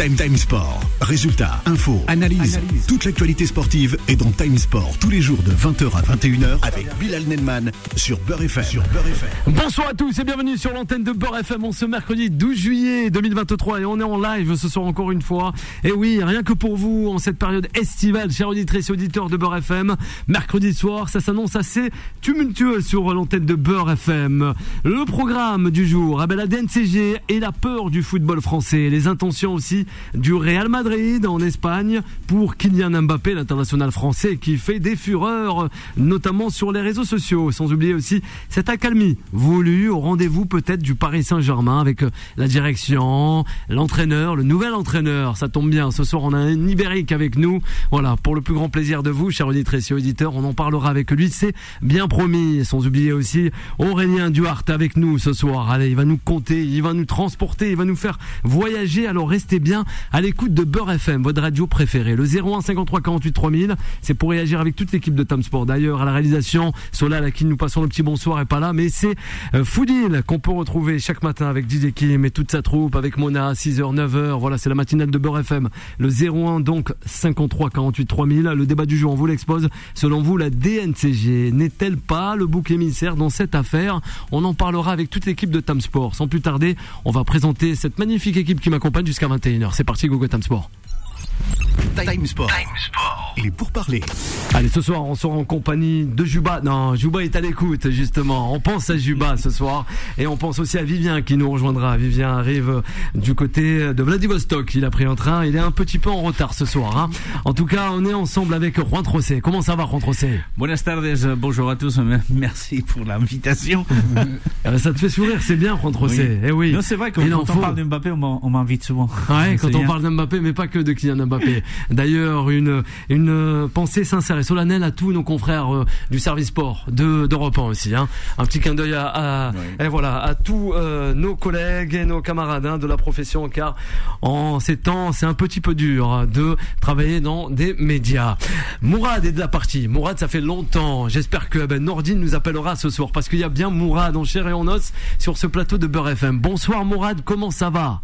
Time Time Sport. Résultats, infos, analyse. Toute l'actualité sportive est dans Time Sport tous les jours de 20h à 21h avec Bilal Nenman sur Beurre FM. Sur Beurre FM. Bonsoir à tous et bienvenue sur l'antenne de Beurre FM en ce mercredi 12 juillet 2023 et on est en live ce soir encore une fois. Et oui, rien que pour vous en cette période estivale, chers auditrices et auditeurs de Beurre FM, mercredi soir, ça s'annonce assez tumultueux sur l'antenne de Beurre FM. Le programme du jour, ah ben la DNCG et la peur du football français, les intentions aussi du Real Madrid en Espagne pour Kylian Mbappé, l'international français qui fait des fureurs, notamment sur les réseaux sociaux. Sans oublier aussi cette accalmie voulue au rendez-vous peut-être du Paris Saint-Germain avec euh, la direction, l'entraîneur, le nouvel entraîneur. Ça tombe bien, ce soir on a un Ibérique avec nous. Voilà, pour le plus grand plaisir de vous, chers auditrices et auditeurs, on en parlera avec lui, c'est bien promis. Sans oublier aussi Aurélien Duarte avec nous ce soir. Allez, il va nous compter, il va nous transporter, il va nous faire voyager. Alors restez bien à l'écoute de Beurre FM, votre radio préférée. Le 01 53 48 3000, c'est pour réagir avec toute l'équipe de Tom Sport. D'ailleurs, à la réalisation, Solal à qui nous passons le petit bonsoir est pas là, mais c'est euh, Foudil qu'on peut retrouver chaque matin avec Didier Kim et toute sa troupe, avec Mona, 6h, 9h. Voilà, c'est la matinale de Beurre FM. Le 01 donc 53 48 3000. Le débat du jour, on vous l'expose. Selon vous, la DNCG n'est-elle pas le bouc émissaire dans cette affaire? On en parlera avec toute l'équipe de Tam Sport. Sans plus tarder, on va présenter cette magnifique équipe qui m'accompagne jusqu'à 21h. C'est parti, Google Time Sport. Sport. Pour parler. Allez, ce soir, on sera en compagnie de Juba. Non, Juba est à l'écoute, justement. On pense à Juba ce soir. Et on pense aussi à Vivien qui nous rejoindra. Vivien arrive du côté de Vladivostok. Il a pris un train. Il est un petit peu en retard ce soir. Hein. En tout cas, on est ensemble avec Juan Trocé. Comment ça va, Juan Trocé Buenas tardes, bonjour à tous. Merci pour l'invitation. Ah, ça te fait sourire, c'est bien, Juan Trocé. Eh oui. Non, c'est vrai, quand, quand on parle de Mbappé, on m'invite souvent. Ouais, quand on parle de Mbappé, mais pas que de Kylian Mbappé. D'ailleurs, une, une pensée sincère et solennelle à tous nos confrères euh, du service sport de d'Europe 1 aussi. Hein. Un petit clin d'œil à, et voilà, à tous euh, nos collègues et nos camarades hein, de la profession, car en ces temps, c'est un petit peu dur de travailler dans des médias. Mourad est de la partie. Mourad, ça fait longtemps. J'espère que ben, Nordine nous appellera ce soir, parce qu'il y a bien Mourad en chair et en os sur ce plateau de Beurre FM. Bonsoir Mourad, comment ça va?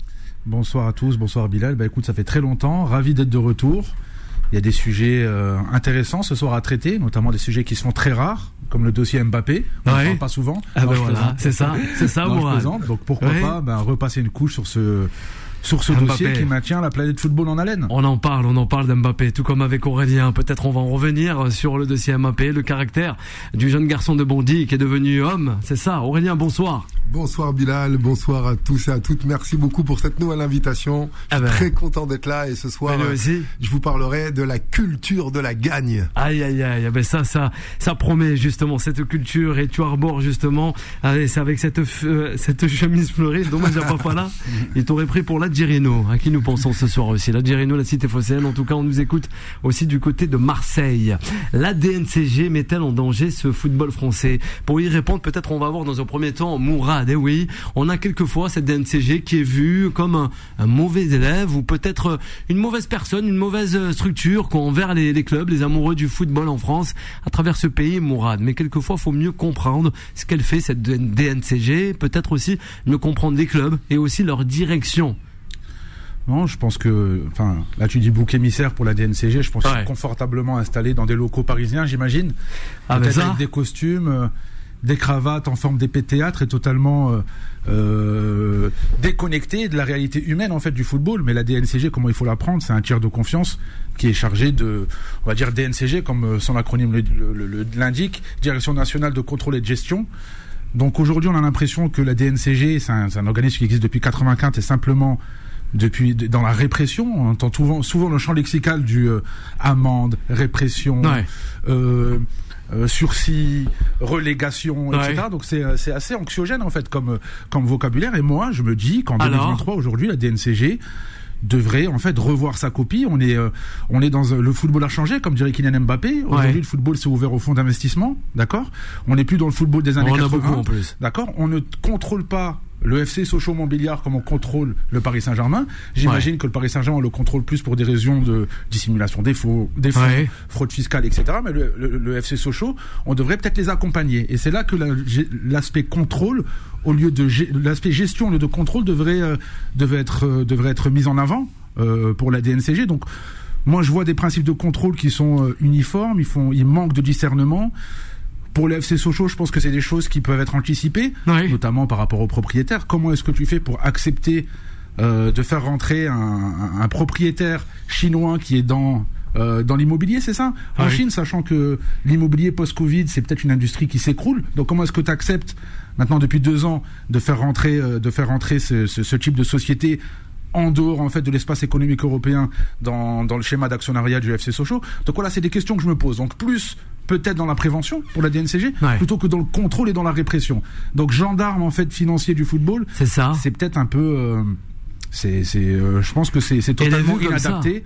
Bonsoir à tous, bonsoir Bilal. Bah écoute, ça fait très longtemps, ravi d'être de retour. Il y a des sujets euh, intéressants ce soir à traiter, notamment des sujets qui sont très rares, comme le dossier Mbappé. On ne parle pas souvent. Ah ben voilà, c'est ça, c'est ça, Mourad. Donc pourquoi pas ben, repasser une couche sur ce sur ce dossier qui maintient la planète football en haleine. On en parle, on en parle d'Mbappé, tout comme avec Aurélien. Peut-être on va en revenir sur le dossier Mbappé, le caractère du jeune garçon de Bondy qui est devenu homme. C'est ça, Aurélien, bonsoir. Bonsoir Bilal, bonsoir à tous et à toutes. Merci beaucoup pour cette nouvelle invitation. Je suis ah ben. très content d'être là et ce soir, je vous parlerai de la culture de la gagne. Aïe aïe aïe, ah ben ça ça ça promet justement cette culture et tu arbores justement. Allez, c'est avec cette euh, cette chemise fleurie. Dommage à pas là. Il t'aurait pris pour la Girino, à qui nous pensons ce soir aussi. La Girino, la cité phocéenne. En tout cas, on nous écoute aussi du côté de Marseille. La DNCG met-elle en danger ce football français? Pour y répondre, peut-être on va voir dans un premier temps Mourad. Eh oui, on a quelquefois cette DNCG qui est vue comme un, mauvais élève ou peut-être une mauvaise personne, une mauvaise structure envers les, les clubs, les amoureux du football en France à travers ce pays, Mourad. Mais quelquefois, il faut mieux comprendre ce qu'elle fait cette DNCG, peut-être aussi mieux comprendre les clubs et aussi leur direction. Non, je pense que, enfin, là tu dis bouc émissaire pour la DNCG, je pense qu'ils sont confortablement installés dans des locaux parisiens, j'imagine. Ah, Peut-être avec des costumes, euh, des cravates en forme d'épée théâtre et totalement euh, euh, déconnecté de la réalité humaine en fait du football. Mais la DNCG, comment il faut la prendre, c'est un tiers de confiance qui est chargé de, on va dire DNCG comme son acronyme l'indique, Direction nationale de contrôle et de gestion. Donc aujourd'hui, on a l'impression que la DNCG, c'est un, un, organisme qui existe depuis 95 et simplement depuis dans la répression. On entend souvent, souvent le champ lexical du euh, amende, répression, euh, euh, sursis, relégation, etc. Donc c'est assez anxiogène en fait comme comme vocabulaire. Et moi, je me dis qu'en 2023 aujourd'hui, la DNCG devrait en fait revoir sa copie. On est on est dans le football a changé, comme dirait Kylian Mbappé. Aujourd'hui, le football s'est ouvert au fonds d'investissement, d'accord? On n'est plus dans le football des années 80, d'accord? On ne contrôle pas le FC Sochaux-Montbéliard, comme on contrôle le Paris Saint-Germain. J'imagine que le Paris Saint-Germain le contrôle plus pour des raisons de dissimulation des faux, des fraude fiscale, etc. Mais le, FC Sochaux, on devrait peut-être les accompagner. Et c'est là que l'aspect contrôle, au lieu de l'aspect gestion, au lieu de contrôle, devrait, euh, devrait, être, euh, devrait être mis en avant pour la DNCG. Donc moi, je vois des principes de contrôle qui sont uniformes. Ils font, ils manquent de discernement. Pour le FC Sochaux, je pense que c'est des choses qui peuvent être anticipées, notamment par rapport aux propriétaires. Comment est-ce que tu fais pour accepter euh, de faire rentrer un, propriétaire chinois qui est dans euh, dans l'immobilier, c'est ça? En Chine, sachant que l'immobilier post-Covid, c'est peut-être une industrie qui s'écroule. Donc comment est-ce que tu acceptes maintenant depuis deux ans de faire rentrer, euh, de faire rentrer ce, ce, type de société en dehors en fait de l'espace économique européen dans, dans le schéma d'actionnariat du FC Sochaux. Donc voilà, c'est des questions que je me pose. Donc plus peut-être dans la prévention pour la DNCG plutôt que dans le contrôle et dans la répression. Donc gendarme en fait financier du football, c'est ça. C'est peut-être un peu euh, c'est c'est euh, je pense que c'est c'est totalement inadapté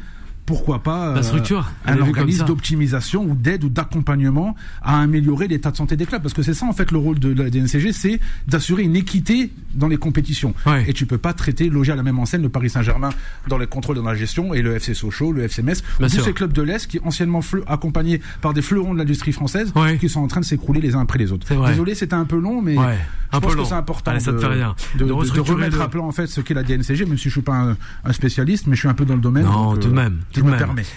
pourquoi pas la structure, euh, un organisme d'optimisation ou d'aide ou d'accompagnement à améliorer l'état de santé des clubs. Parce que c'est ça en fait le rôle de la DNCG c'est d'assurer une équité dans les compétitions. Et tu peux pas traiter loger à la même enseigne le Paris Saint-Germain dans les contrôles dans la gestion et le FC Sochaux le FC Metz tous ces clubs de l'Est qui anciennement accompagnés par des fleurons de l'industrie française qui sont en train de s'écrouler les uns après les autres. Désolé c'était un peu long mais je pense que c'est important de, de, remettre à plat en fait ce qu'est la DNCG même si je suis pas un, spécialiste mais je suis un peu dans le domaine non tout de même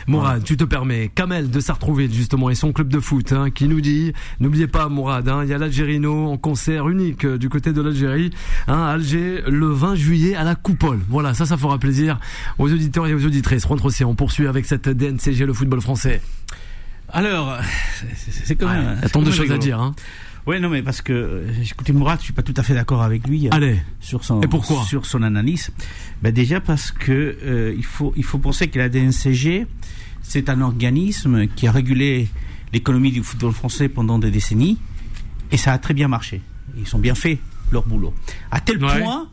Mourad, tu te permets. Kamel de Sartrouvé, justement, et son club de foot, hein, qui nous dit, n'oubliez pas, Mourad, hein, il y a l'Algérino en concert unique euh, du côté de l'Algérie, hein, Alger, le 20 juillet à la Coupole. Voilà, ça, ça fera plaisir aux auditeurs et aux auditrices. Rentre aussi, on poursuit avec cette DNCG, le football français. Alors, c'est quand même. il y a tant de choses à dire. Hein. Ouais, non, mais parce que, euh, écoutez, Mourad, je suis pas tout à fait d'accord avec lui. Euh, Allez. Sur son, Et pourquoi Sur son analyse. Ben déjà parce que euh, il faut il faut penser que la DNCG, c'est un organisme qui a régulé l'économie du football français pendant des décennies, et ça a très bien marché. Ils ont bien fait leur boulot. À tel point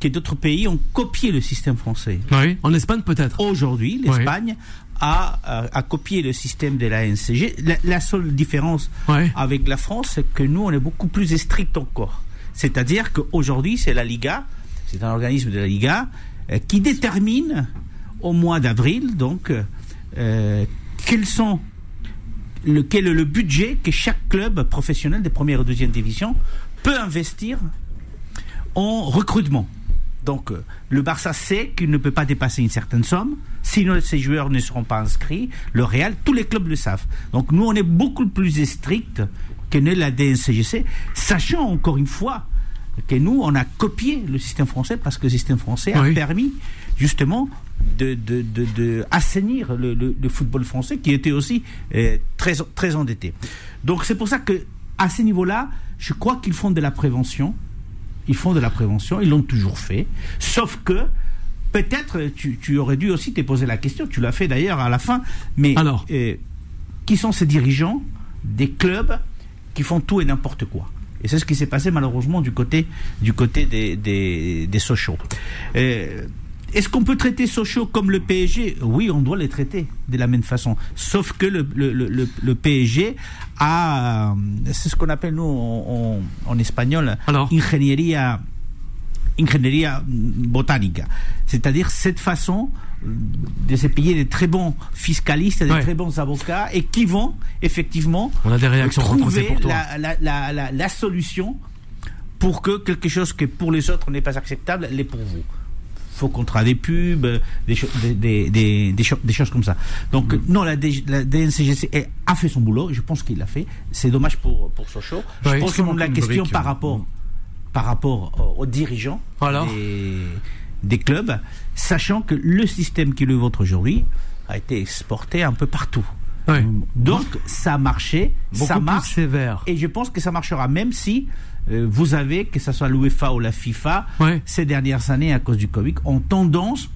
que d'autres pays ont copié le système français. Oui. En Espagne peut-être. Aujourd'hui, l'Espagne à, copier le système de la NCG. La, seule différence avec la France, c'est que nous, on est beaucoup plus strict encore. C'est-à-dire qu'aujourd'hui, c'est la Liga, c'est un organisme de la Liga, euh, qui détermine au mois d'avril, donc, euh, quels sont le, quel est le budget que chaque club professionnel des première et deuxième division peut investir en recrutement. Donc, euh, le Barça sait qu'il ne peut pas dépasser une certaine somme, sinon ces joueurs ne seront pas inscrits. Le Real, tous les clubs le savent. Donc, nous, on est beaucoup plus strict que ne la DNCGC, sachant encore une fois que nous, on a copié le système français parce que le système français a permis justement de, de, assainir le, football français qui était aussi euh, très, très endetté. Donc, c'est pour ça que à ce niveau-là, je crois qu'ils font de la prévention ils font de la prévention, ils l'ont toujours fait. Sauf que peut-être tu, aurais dû aussi te poser la question, tu l'as fait d'ailleurs à la fin, mais Alors euh, qui sont ces dirigeants des clubs qui font tout et n'importe quoi? Et c'est ce qui s'est passé malheureusement du côté, du côté des, des, des Sochaux. Euh, est-ce qu'on peut traiter Sochaux comme le PSG Oui, on doit les traiter de la même façon. Sauf que le, le, le, le PSG a, c'est ce qu'on appelle nous en, en, espagnol, ingéniería, ingéniería botánica. C'est-à-dire cette façon de se payer des très bons fiscalistes, des très bons avocats, et qui vont effectivement On a des réactions trouver la, la, la, la, solution pour que quelque chose que pour les autres n'est pas acceptable l'est pour vous faux contrats des pubs, des, des, des, des, choses comme ça. Donc, mm. non, la, la DNCGC a fait son boulot, je pense qu'il l'a fait. C'est dommage pour, pour Sochaux. Je pense que la question par rapport, par rapport aux, dirigeants des, des, clubs, sachant que le système qui le vôtre aujourd'hui a été exporté un peu partout. Donc, ça a marché, ça marche. sévère. Et je pense que ça marchera, même si euh, vous avez, que ce soit l'UEFA ou la FIFA, ces dernières années, à cause du Covid, ont tendance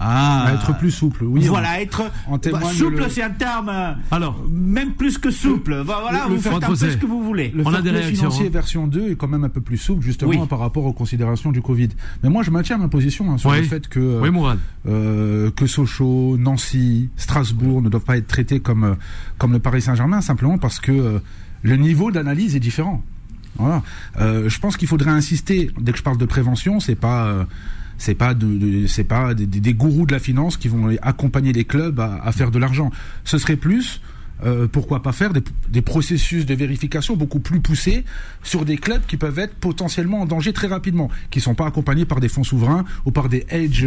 à être plus souple. Oui, voilà, être souple, c'est un terme. Euh, Alors, même plus que souple. voilà, vous faites un peu ce que vous voulez. Le On a des financier hein. version 2 est quand même un peu plus souple, justement, par rapport aux considérations du Covid. Mais moi, je maintiens ma position hein, sur le fait que euh, que Sochaux, Nancy, Strasbourg ne doivent pas être traités comme comme le Paris Saint-Germain, simplement parce que le niveau d'analyse est différent. Euh, je pense qu'il faudrait insister. Dès que je parle de prévention, c'est pas euh, pas des, gourous de la finance qui vont accompagner les clubs à, faire de l'argent. Ce serait plus euh, pourquoi pas faire des, processus de vérification beaucoup plus poussés sur des clubs qui peuvent être potentiellement en danger très rapidement, qui sont pas accompagnés par des fonds souverains ou par des hedge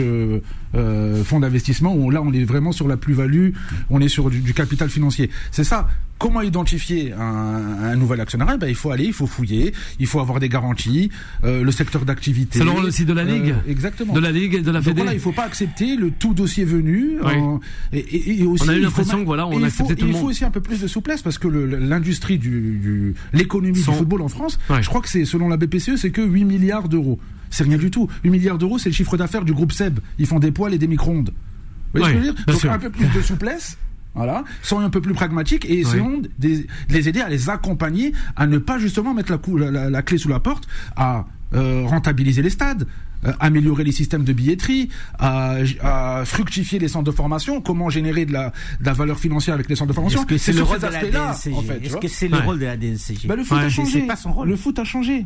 fonds d'investissement où là on est vraiment sur la plus-value, on est sur du capital financier. C'est ça. Comment identifier un, un nouvel actionnaire ben, Il faut aller, il faut fouiller, il faut avoir des garanties, euh, le secteur d'activité. C'est le rôle aussi de la Ligue? Euh, exactement. De la Ligue et de la Fédération. Voilà, il ne faut pas accepter le tout dossier venu. et, et, aussi, on a eu l'impression que voilà, on a accepté tout le monde. Il faut aussi un peu plus de souplesse parce que l'industrie du, du l'économie du football en France, je crois que c'est selon la BPCE, c'est que 8 milliards d'euros. C'est rien du tout. 8 milliards d'euros, c'est le chiffre d'affaires du groupe SEB. Ils font des poils et des micro-ondes. Vous voyez ce que je veux dire? Donc un peu plus de souplesse. Voilà, soyons un peu plus pragmatiques et essayons de, les aider à les accompagner à ne pas justement mettre la, la, clé sous la porte, à euh, rentabiliser les stades, améliorer les systèmes de billetterie, à, à, fructifier les centres de formation, comment générer de la, de la valeur financière avec les centres de formation. Est-ce que c'est le rôle de la DNCG en fait, Est-ce que c'est le rôle de la DNCG bah, Le foot a changé. Pas son rôle. Le foot a changé.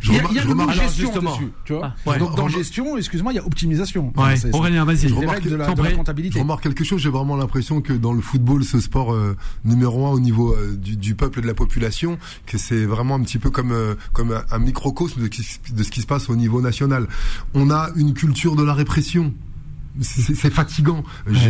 Je il y a, il gestion dessus, tu vois. Ah, Donc dans gestion, excuse-moi, il y a optimisation. Ouais. Aurélien, vas-y. Je remarque, de la, de la comptabilité. Je remarque quelque chose. J'ai vraiment l'impression que dans le football, ce sport euh, numéro un au niveau euh, du, du, peuple et de la population, que c'est vraiment un petit peu comme euh, comme un, un microcosme de, de ce qui se passe au niveau national. On a une culture de la répression. C'est fatigant.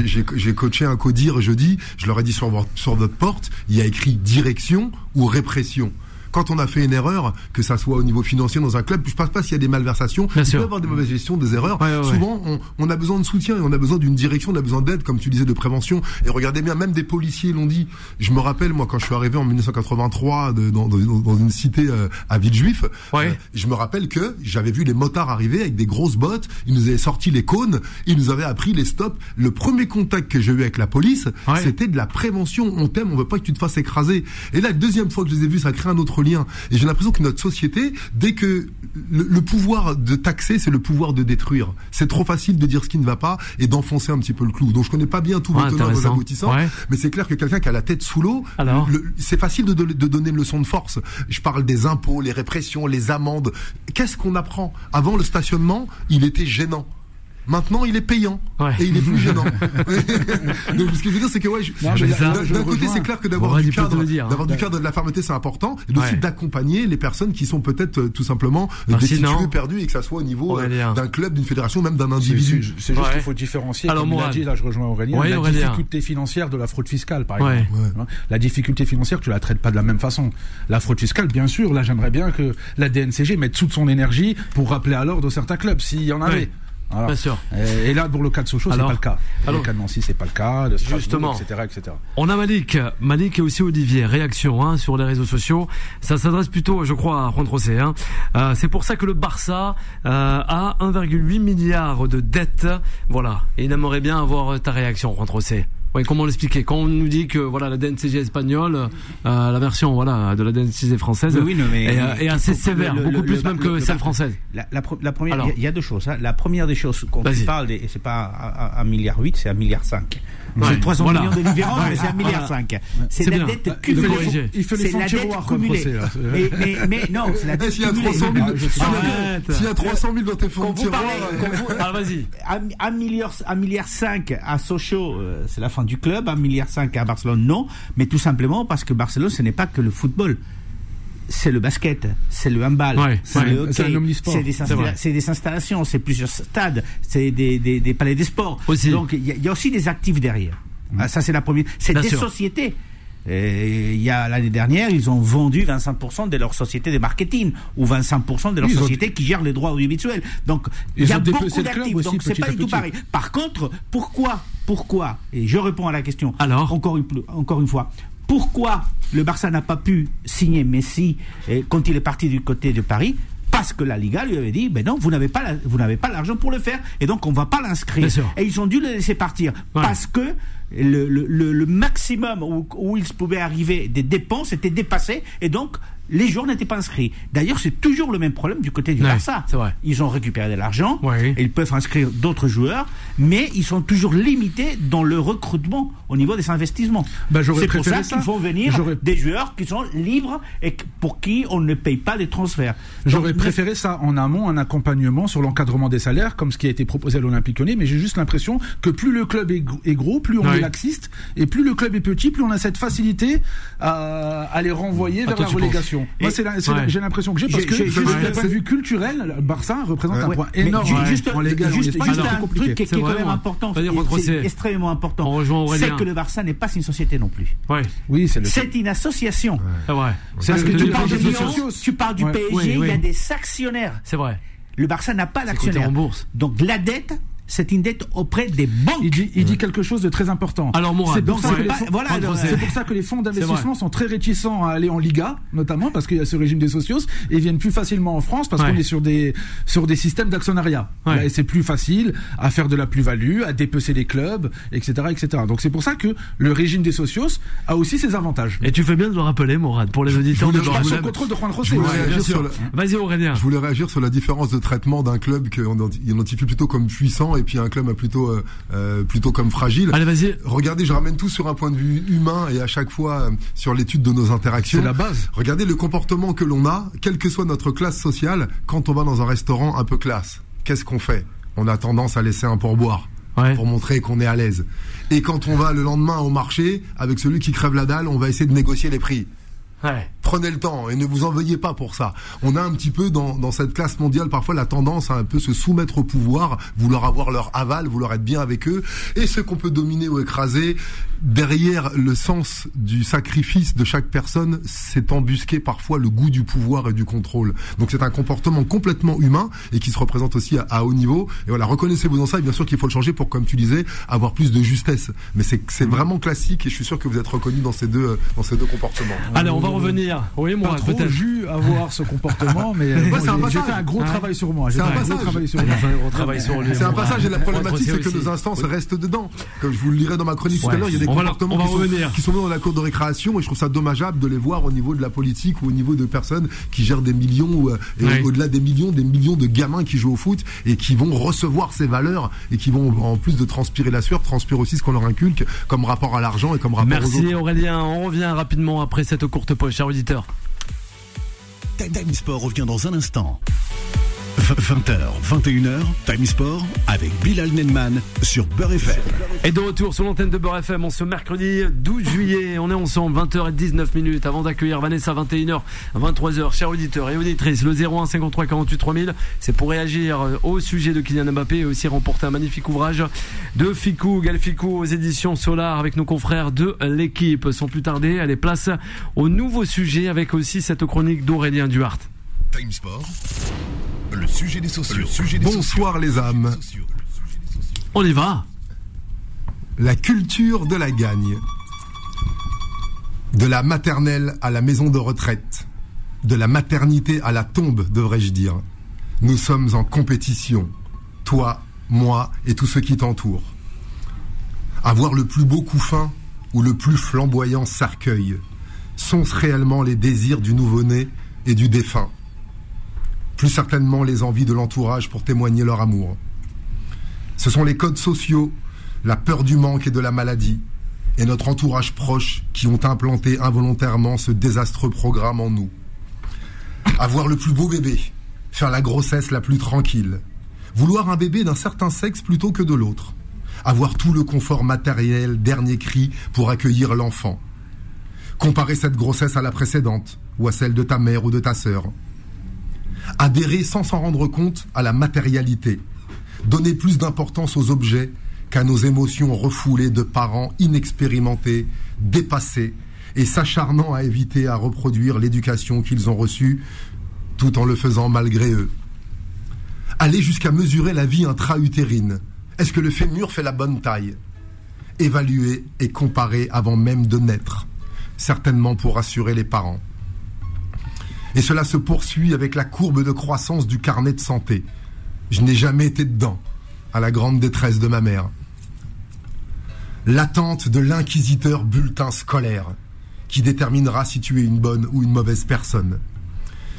J'ai coaché un codir jeudi, je leur ai dit sur sur votre porte, il y a écrit direction ou répression quand on a fait une erreur, que ça soit au niveau financier dans un club, je ne pense pas s'il y a des malversations, il peut y avoir des mauvaises gestions, des erreurs. Souvent, on, on, a besoin de soutien et on a besoin d'une direction, on a besoin d'aide, comme tu disais, de prévention. Et regardez bien, même des policiers l'ont dit. Je me rappelle, moi, quand je suis arrivé en 1983 de, dans, dans, dans, une cité euh, à Villejuif, euh, je me rappelle que j'avais vu les motards arriver avec des grosses bottes, ils nous avaient sorti les cônes, ils nous avaient appris les stops. Le premier contact que j'ai eu avec la police, c'était de la prévention. On t'aime, on veut pas que tu te fasses écraser. Et là, la deuxième fois que je les ai vus, ça crée un autre lien. Et j'ai l'impression que notre société, dès que le, pouvoir de taxer, c'est le pouvoir de détruire. C'est trop facile de dire ce qui ne va pas et d'enfoncer un petit peu le clou. Donc je connais pas bien tous vos tenants, vos aboutissants, mais c'est clair que quelqu'un qui a la tête sous l'eau, c'est facile de, de, donner une leçon de force. Je parle des impôts, les répressions, les amendes. Qu'est-ce qu'on apprend? Avant le stationnement, il était gênant. Maintenant, il est payant et il est plus gênant. Donc, ce que je veux dire, c'est que ouais, d'un côté, c'est clair que d'avoir du cadre, d'avoir du cadre de la fermeté, c'est important, et aussi d'accompagner les personnes qui sont peut-être euh, tout simplement destituées, perdues, et que ça soit au niveau euh, d'un club, d'une fédération, même d'un individu. C'est juste qu'il faut différencier. Alors, moi, dit, là, je rejoins Aurélien, la difficulté financière de la fraude fiscale, par exemple. La difficulté financière, tu la traites pas de la même façon. La fraude fiscale, bien sûr, là, j'aimerais bien que la DNCG mette toute son énergie pour rappeler à l'ordre certains clubs, s'il y en avait. Bien sûr. Et, là, pour le cas de Sochaux, c'est pas le cas. Alors, le cas de Nancy, c'est pas le cas. De justement, etc., etc. On a Malik, Malik et aussi Olivier. Réaction hein, sur les réseaux sociaux. Ça s'adresse plutôt, je crois, à Juan Trocé. Hein. Euh, c'est pour ça que le Barça euh, a 1,8 milliard de dettes. Voilà. Et il aimerait bien avoir ta réaction, Juan Trocé. Oui, comment l'expliquer Quand on nous dit que voilà la DNCG espagnole, euh, la version voilà de la DNCG française oui, mais, est, est, assez sévère, beaucoup plus même que celle française. La, la, la première, il y, a deux choses. Hein. La première des choses, quand on parle, et c'est pas un milliard huit, c'est un milliard cinq. C'est 300 voilà. millions de différence, mais c'est un milliard cinq. C'est la dette cumulée. Il fait les fonds tiroirs cumulée. Mais, mais, mais non, c'est la dette S'il y a 300 000, s'il y a 300 000 dans tes fonds tiroirs. Alors vas-y. Un milliard, un milliard cinq à Sochaux, euh, c'est la du club. Un milliard cinq à Barcelone, non. Mais tout simplement parce que Barcelone, ce n'est pas que le football c'est le basket, c'est le handball, c'est le hockey, c'est des, installations, c'est plusieurs stades, c'est des, des, palais des sports. Donc il y, a aussi des actifs derrière. Mmh. Ah, ça c'est la première. C'est des sociétés. Il y a l'année dernière, ils ont vendu 25% de leur société de marketing ou 25% de leur société qui gère les droits audiovisuels. Donc il y a beaucoup d'actifs. Donc c'est pas du tout pareil. Par contre, pourquoi, pourquoi Et je réponds à la question. Alors, encore une, encore une fois, pourquoi le Barça n'a pas pu signer Messi quand il est parti du côté de Paris parce que la Liga lui avait dit, ben non, vous n'avez pas, vous n'avez pas l'argent pour le faire, et donc on va pas l'inscrire. Et ils ont dû le laisser partir parce que le, maximum où, où, ils pouvaient arriver des dépenses était dépassé, et donc les joueurs n'étaient pas inscrits. D'ailleurs, c'est toujours le même problème du côté du Barça. Vrai. Ils ont récupéré de l'argent, et ils peuvent inscrire d'autres joueurs, mais ils sont toujours limités dans le recrutement au niveau des investissements. Bah, c'est pour ça, qu'il faut venir des joueurs qui sont libres et pour qui on ne paye pas des transferts. J'aurais préféré ça en amont, un accompagnement sur l'encadrement des salaires, comme ce qui a été proposé à l'Olympique Lyonnais, mais j'ai juste l'impression que plus le club est, gros, plus on est laxiste, et plus le club est petit, plus on a cette facilité à, les renvoyer vers la relégation. Moi, c'est j'ai l'impression que j'ai parce que d'un point de vue culturel, Barça représente un point énorme juste, en légal. Juste, un truc qui est, quand même important, c'est extrêmement important, c'est que le Barça n'est pas une société non plus. Oui, c'est une association. Parce que tu parles, de tu parles du PSG, il y a des actionnaires. C'est vrai. Le Barça n'a pas d'actionnaire. Donc la dette, c'est une dette auprès des banques. Il dit, il dit quelque chose de très important. Alors, c'est pour, ça que les fonds d'investissement sont très réticents à aller en Liga, notamment parce qu'il y a ce régime des socios, et viennent plus facilement en France parce qu'on est sur des, sur des systèmes d'actionnariat. Et c'est plus facile à faire de la plus-value, à dépecer les clubs, etc., etc. Donc c'est pour ça que le régime des socios a aussi ses avantages. Et tu fais bien de le rappeler, Morad, pour les auditeurs de Sous le contrôle de Juan José. Vas-y, Aurélien. Je voulais réagir sur la différence de traitement d'un club qu'on identifie plutôt comme puissant et puis un club plutôt euh, euh, plutôt comme fragile. Allez, vas-y. Regardez, je ramène tout sur un point de vue humain et à chaque fois euh, sur l'étude de nos interactions. C'est la base. Regardez le comportement que l'on a, quelle que soit notre classe sociale, quand on va dans un restaurant un peu classe. Qu'est-ce qu'on fait? On a tendance à laisser un pourboire. pour montrer qu'on est à l'aise. Et quand on va le lendemain au marché, avec celui qui crève la dalle, on va essayer de négocier les prix. Ouais. Prenez le temps et ne vous en veuillez pas pour ça. On a un petit peu dans, dans cette classe mondiale parfois la tendance à un peu se soumettre au pouvoir, vouloir avoir leur aval, vouloir être bien avec eux. Et ce qu'on peut dominer ou écraser, derrière le sens du sacrifice de chaque personne, c'est embusqué parfois le goût du pouvoir et du contrôle. Donc c'est un comportement complètement humain et qui se représente aussi à, haut niveau. Et voilà, reconnaissez-vous dans ça et bien sûr qu'il faut le changer pour, comme tu disais, avoir plus de justesse. Mais c'est vraiment classique et je suis sûr que vous êtes reconnu dans ces deux, dans ces deux comportements. Allez, on va revenir. Oui, moi, pas trop jus à ce comportement, mais j'ai fait un gros travail sur moi. C'est un, un. C'est un passage et la problématique, c'est que nos instances restent dedans. Comme je vous le lirai dans ma chronique tout à l'heure, il y a des comportements qui sont venus dans la cour de récréation et je trouve ça dommageable de les voir au niveau de la politique ou au niveau de personnes qui gèrent des millions euh, et au-delà des millions, des millions de gamins qui jouent au foot et qui vont recevoir ces valeurs et qui vont, en plus de transpirer la sueur, transpirer aussi ce qu'on leur inculque comme rapport à l'argent et comme rapport Merci aux autres. Aurélien, on revient rapidement après cette courte poche. 18h. Sport revient dans un instant. 20h, 21h, Time Sport avec Bilal Nenman sur Beurre FM. Et de retour sur l'antenne de Beurre FM, on ce mercredi 12 juillet, on est ensemble, 20h19 minutes avant d'accueillir Vanessa 21h, 23h. Chers auditeurs et auditrices, le 01 53 48 3000, c'est pour réagir au sujet de Kylian Mbappé et aussi remporter un magnifique ouvrage de Ficou, Galficou aux éditions Solar avec nos confrères de l'équipe. Sans plus tarder, est place au nouveau sujet avec aussi cette chronique d'Aurélien Duhart. Time Sport, le sujet des sociaux. Bonsoir les âmes. On y va. La culture de la gagne. De la maternelle à la maison de retraite. De la maternité à la tombe, devrais-je dire. Nous sommes en compétition. Toi, moi et tous ceux qui t'entourent. Avoir le plus beau couffin ou le plus flamboyant cercueil sont-ce réellement les désirs du nouveau-né et du défunt? Plus certainement les envies de l'entourage pour témoigner leur amour. Ce sont les codes sociaux, la peur du manque et de la maladie, et notre entourage proche qui ont implanté involontairement ce désastreux programme en nous. Avoir le plus beau bébé, faire la grossesse la plus tranquille, vouloir un bébé d'un certain sexe plutôt que de l'autre, avoir tout le confort matériel, dernier cri pour accueillir l'enfant, comparer cette grossesse à la précédente, ou à celle de ta mère ou de ta sœur, adhérer sans s'en rendre compte à la matérialité, donner plus d'importance aux objets qu'à nos émotions refoulées de parents inexpérimentés, dépassés, et s'acharnant à éviter à reproduire l'éducation qu'ils ont reçue, tout en le faisant malgré eux. Aller jusqu'à mesurer la vie intra-utérine. Est-ce que le fémur fait la bonne taille? Évaluer et comparer avant même de naître, certainement pour rassurer les parents. Et cela se poursuit avec la courbe de croissance du carnet de santé. Je n'ai jamais été dedans, à la grande détresse de ma mère. L'attente de l'inquisiteur bulletin scolaire, qui déterminera si tu es une bonne ou une mauvaise personne.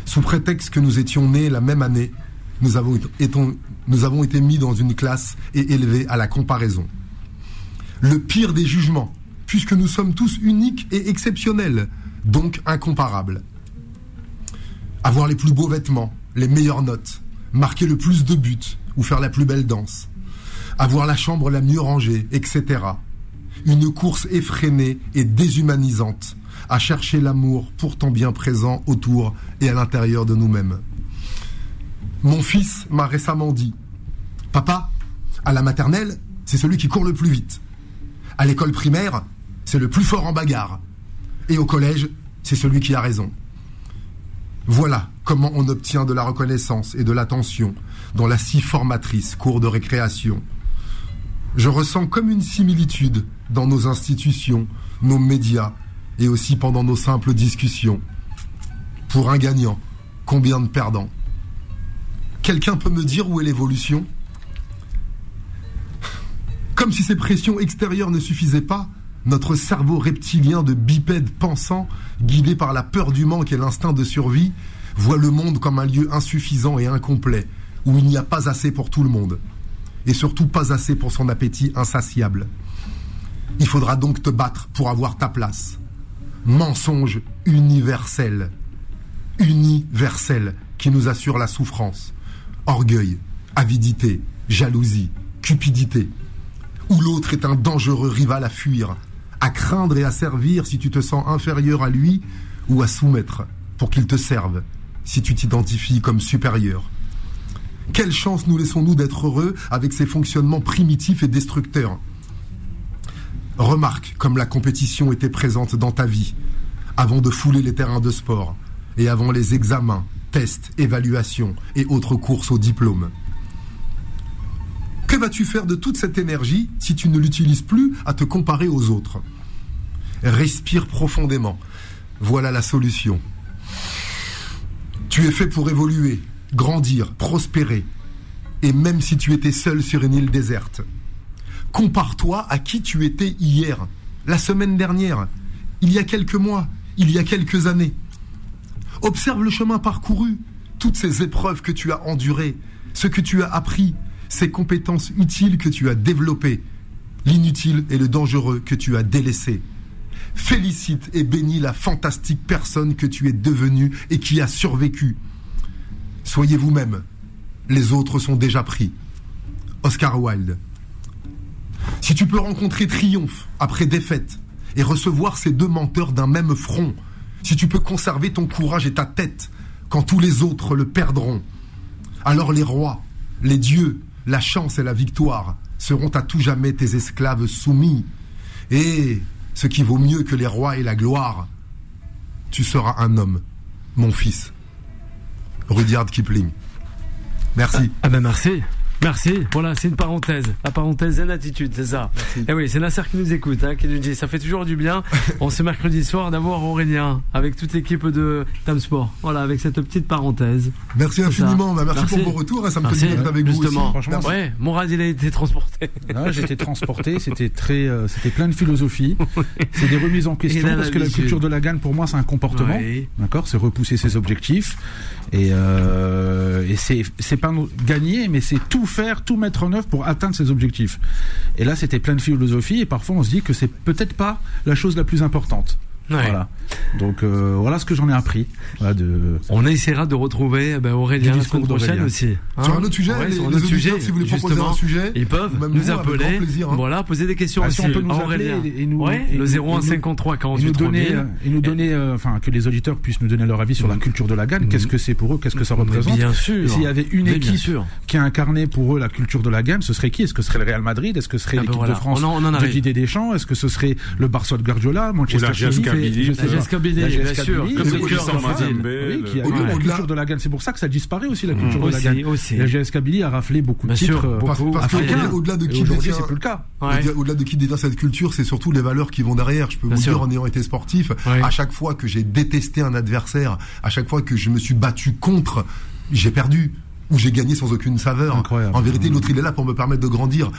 Sous prétexte que nous étions nés la même année, nous avons, nous avons été mis dans une classe et élevés à la comparaison. Le pire des jugements, puisque nous sommes tous uniques et exceptionnels, donc incomparables. Avoir les plus beaux vêtements, les meilleures notes, marquer le plus de buts ou faire la plus belle danse, avoir la chambre la mieux rangée, etc. Une course effrénée et déshumanisante à chercher l'amour pourtant bien présent autour et à l'intérieur de nous-mêmes. Mon fils m'a récemment dit Papa, à la maternelle, c'est celui qui court le plus vite. À l'école primaire, c'est le plus fort en bagarre. Et au collège, c'est celui qui a raison. Voilà comment on obtient de la reconnaissance et de l'attention dans la si formatrice cour de récréation. Je ressens comme une similitude dans nos institutions, nos médias et aussi pendant nos simples discussions. Pour un gagnant, combien de perdants? Quelqu'un peut me dire où est l'évolution? Comme si ces pressions extérieures ne suffisaient pas, notre cerveau reptilien de bipède pensant, guidé par la peur du manque et l'instinct de survie, voit le monde comme un lieu insuffisant et incomplet, où il n'y a pas assez pour tout le monde, et surtout pas assez pour son appétit insatiable. Il faudra donc te battre pour avoir ta place. Mensonge universel, universel qui nous assure la souffrance, orgueil, avidité, jalousie, cupidité, où l'autre est un dangereux rival à fuir, à craindre et à servir si tu te sens inférieur à lui, ou à soumettre pour qu'il te serve si tu t'identifies comme supérieur. Quelle chance nous laissons-nous d'être heureux avec ces fonctionnements primitifs et destructeurs? Remarque comme la compétition était présente dans ta vie, avant de fouler les terrains de sport, et avant les examens, tests, évaluations et autres courses au diplôme. Que vas-tu faire de toute cette énergie si tu ne l'utilises plus à te comparer aux autres? Respire profondément. Voilà la solution. Tu es fait pour évoluer, grandir, prospérer. Et même si tu étais seul sur une île déserte, Compare-toi à qui tu étais hier, la semaine dernière, il y a quelques mois, il y a quelques années. Observe le chemin parcouru, toutes ces épreuves que tu as endurées, ce que tu as appris, ces compétences utiles que tu as développées, l'inutile et le dangereux que tu as délaissé. Félicite et bénis la fantastique personne que tu es devenue et qui a survécu. Soyez vous-même. Les autres sont déjà pris. Oscar Wilde. Si tu peux rencontrer triomphe après défaite et recevoir ces deux menteurs d'un même front, si tu peux conserver ton courage et ta tête quand tous les autres le perdront, alors les rois, les dieux, la chance et la victoire seront à tout jamais tes esclaves soumis. Et ce qui vaut mieux que les rois et la gloire, tu seras un homme, mon fils. Rudyard Kipling. Merci. Ah, ah ben merci. Merci. Voilà, c'est une parenthèse. La parenthèse et l'attitude, c'est ça. Et eh oui, c'est Nasser qui nous écoute, hein, qui nous dit ça fait toujours du bien en ce mercredi soir d'avoir Aurélien avec toute l'équipe de Tam Sport. Voilà, avec cette petite parenthèse. Merci infiniment. Bah, merci, pour vos retours. Hein, ça me fait bien d'être avec vous aussi. Franchement, ouais, mon rad il a été transporté. Ah, j'ai été transporté. C'était très, euh, c'était plein de philosophie. C'est des remises en question parce que la culture de la gagne pour moi c'est un comportement. D'accord, c'est repousser ses objectifs. Et, euh, et c'est c'est pas gagner, mais c'est tout faire, tout mettre en œuvre pour atteindre ses objectifs. Et là, c'était plein de philosophie, et parfois on se dit que c'est peut-être pas la chose la plus importante. Voilà. Donc euh, voilà ce que j'en ai appris. de... On essaiera de retrouver eh ben, Aurélien la semaine prochaine aussi. Hein sur un autre sujet, les, sur un autre sujet, si vous voulez proposer un sujet, ils peuvent nous appeler. Plaisir, hein. Voilà, poser des questions bah, aussi. Si on peut nous Aurélien. et nous, ouais, et le 0153 48 nous donner, et nous donner, euh, enfin que les auditeurs puissent nous donner leur avis sur la mm. culture de la gagne. Qu'est-ce mm. que c'est pour eux? Qu'est-ce que ça représente? Bien sûr. S'il y avait une équipe qui a incarné pour eux la culture de la gagne, ce serait qui? Est-ce que ce serait le Real Madrid? Est-ce que ce serait ah ben l'équipe de France de Didier Deschamps? Est-ce que ce serait le Barça de Guardiola, Manchester City? Bien sûr. Comme le cœur Oui, qui a la culture de la gagne. C'est pour ça que ça disparaît aussi, la culture de la gagne. La Kabylie a raflé beaucoup de titres. Parce qu'au-delà de qui détient, c'est plus le cas. Au-delà de qui détient cette culture, c'est surtout les valeurs qui vont derrière. Je peux vous dire, en ayant été sportif, à chaque fois que j'ai détesté un adversaire, à chaque fois que je me suis battu contre, j'ai perdu où j'ai gagné sans aucune saveur. Incroyable. En vérité, l'autre il est là pour me permettre de grandir.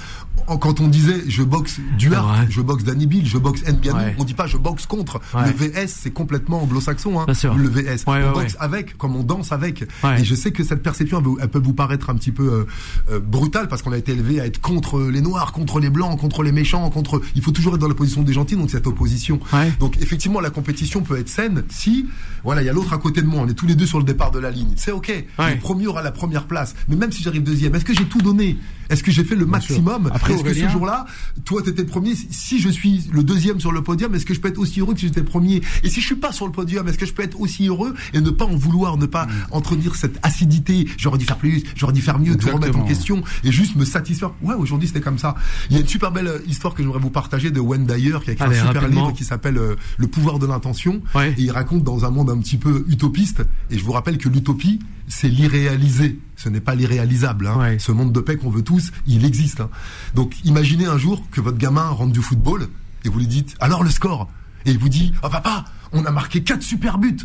Quand on disait je boxe Duarte, je boxe Danny Bill, je boxe Ngannou, ouais. on dit pas je boxe contre. Le VS c'est complètement anglo-saxon. Hein, le VS. on boxe avec, comme on danse avec. Et je sais que cette perception elle, peut vous paraître un petit peu euh, euh, brutale parce qu'on a été élevé à être contre les noirs, contre les blancs, contre les méchants, contre. Il faut toujours être dans la position des gentils, donc cette opposition. Donc effectivement la compétition peut être saine si voilà il y a l'autre à côté de moi, on est tous les deux sur le départ de la ligne. C'est ok. Le premier aura la première place. Mais même si j'arrive deuxième, est-ce que j'ai tout donné? Est-ce que j'ai fait le maximum? Après, Est-ce que ce jour-là, toi, tu étais premier? Si je suis le deuxième sur le podium, est-ce que je peux être aussi heureux que si j'étais premier? Et si je suis pas sur le podium, est-ce que je peux être aussi heureux et ne pas en vouloir, ne pas mm. entretenir cette acidité? J'aurais dû faire plus, j'aurais dû faire mieux, tout remettre en question et juste me satisfaire. Ouais, aujourd'hui c'était comme ça. Il y a une super belle euh, histoire que j'aimerais vous partager de Wayne Dyer qui a écrit un super livre qui s'appelle euh, Le pouvoir de l'intention. Et il raconte dans un monde un petit peu utopiste. Et je vous rappelle que l'utopie, c'est l'irréalisé. Ce n'est pas l'irréalisable. Hein. Ce monde de paix qu'on veut tous, il existe. Hein. Donc imaginez un jour que votre gamin rentre du football et vous lui dites alors le score? Et il vous dit oh papa, on a marqué quatre super buts.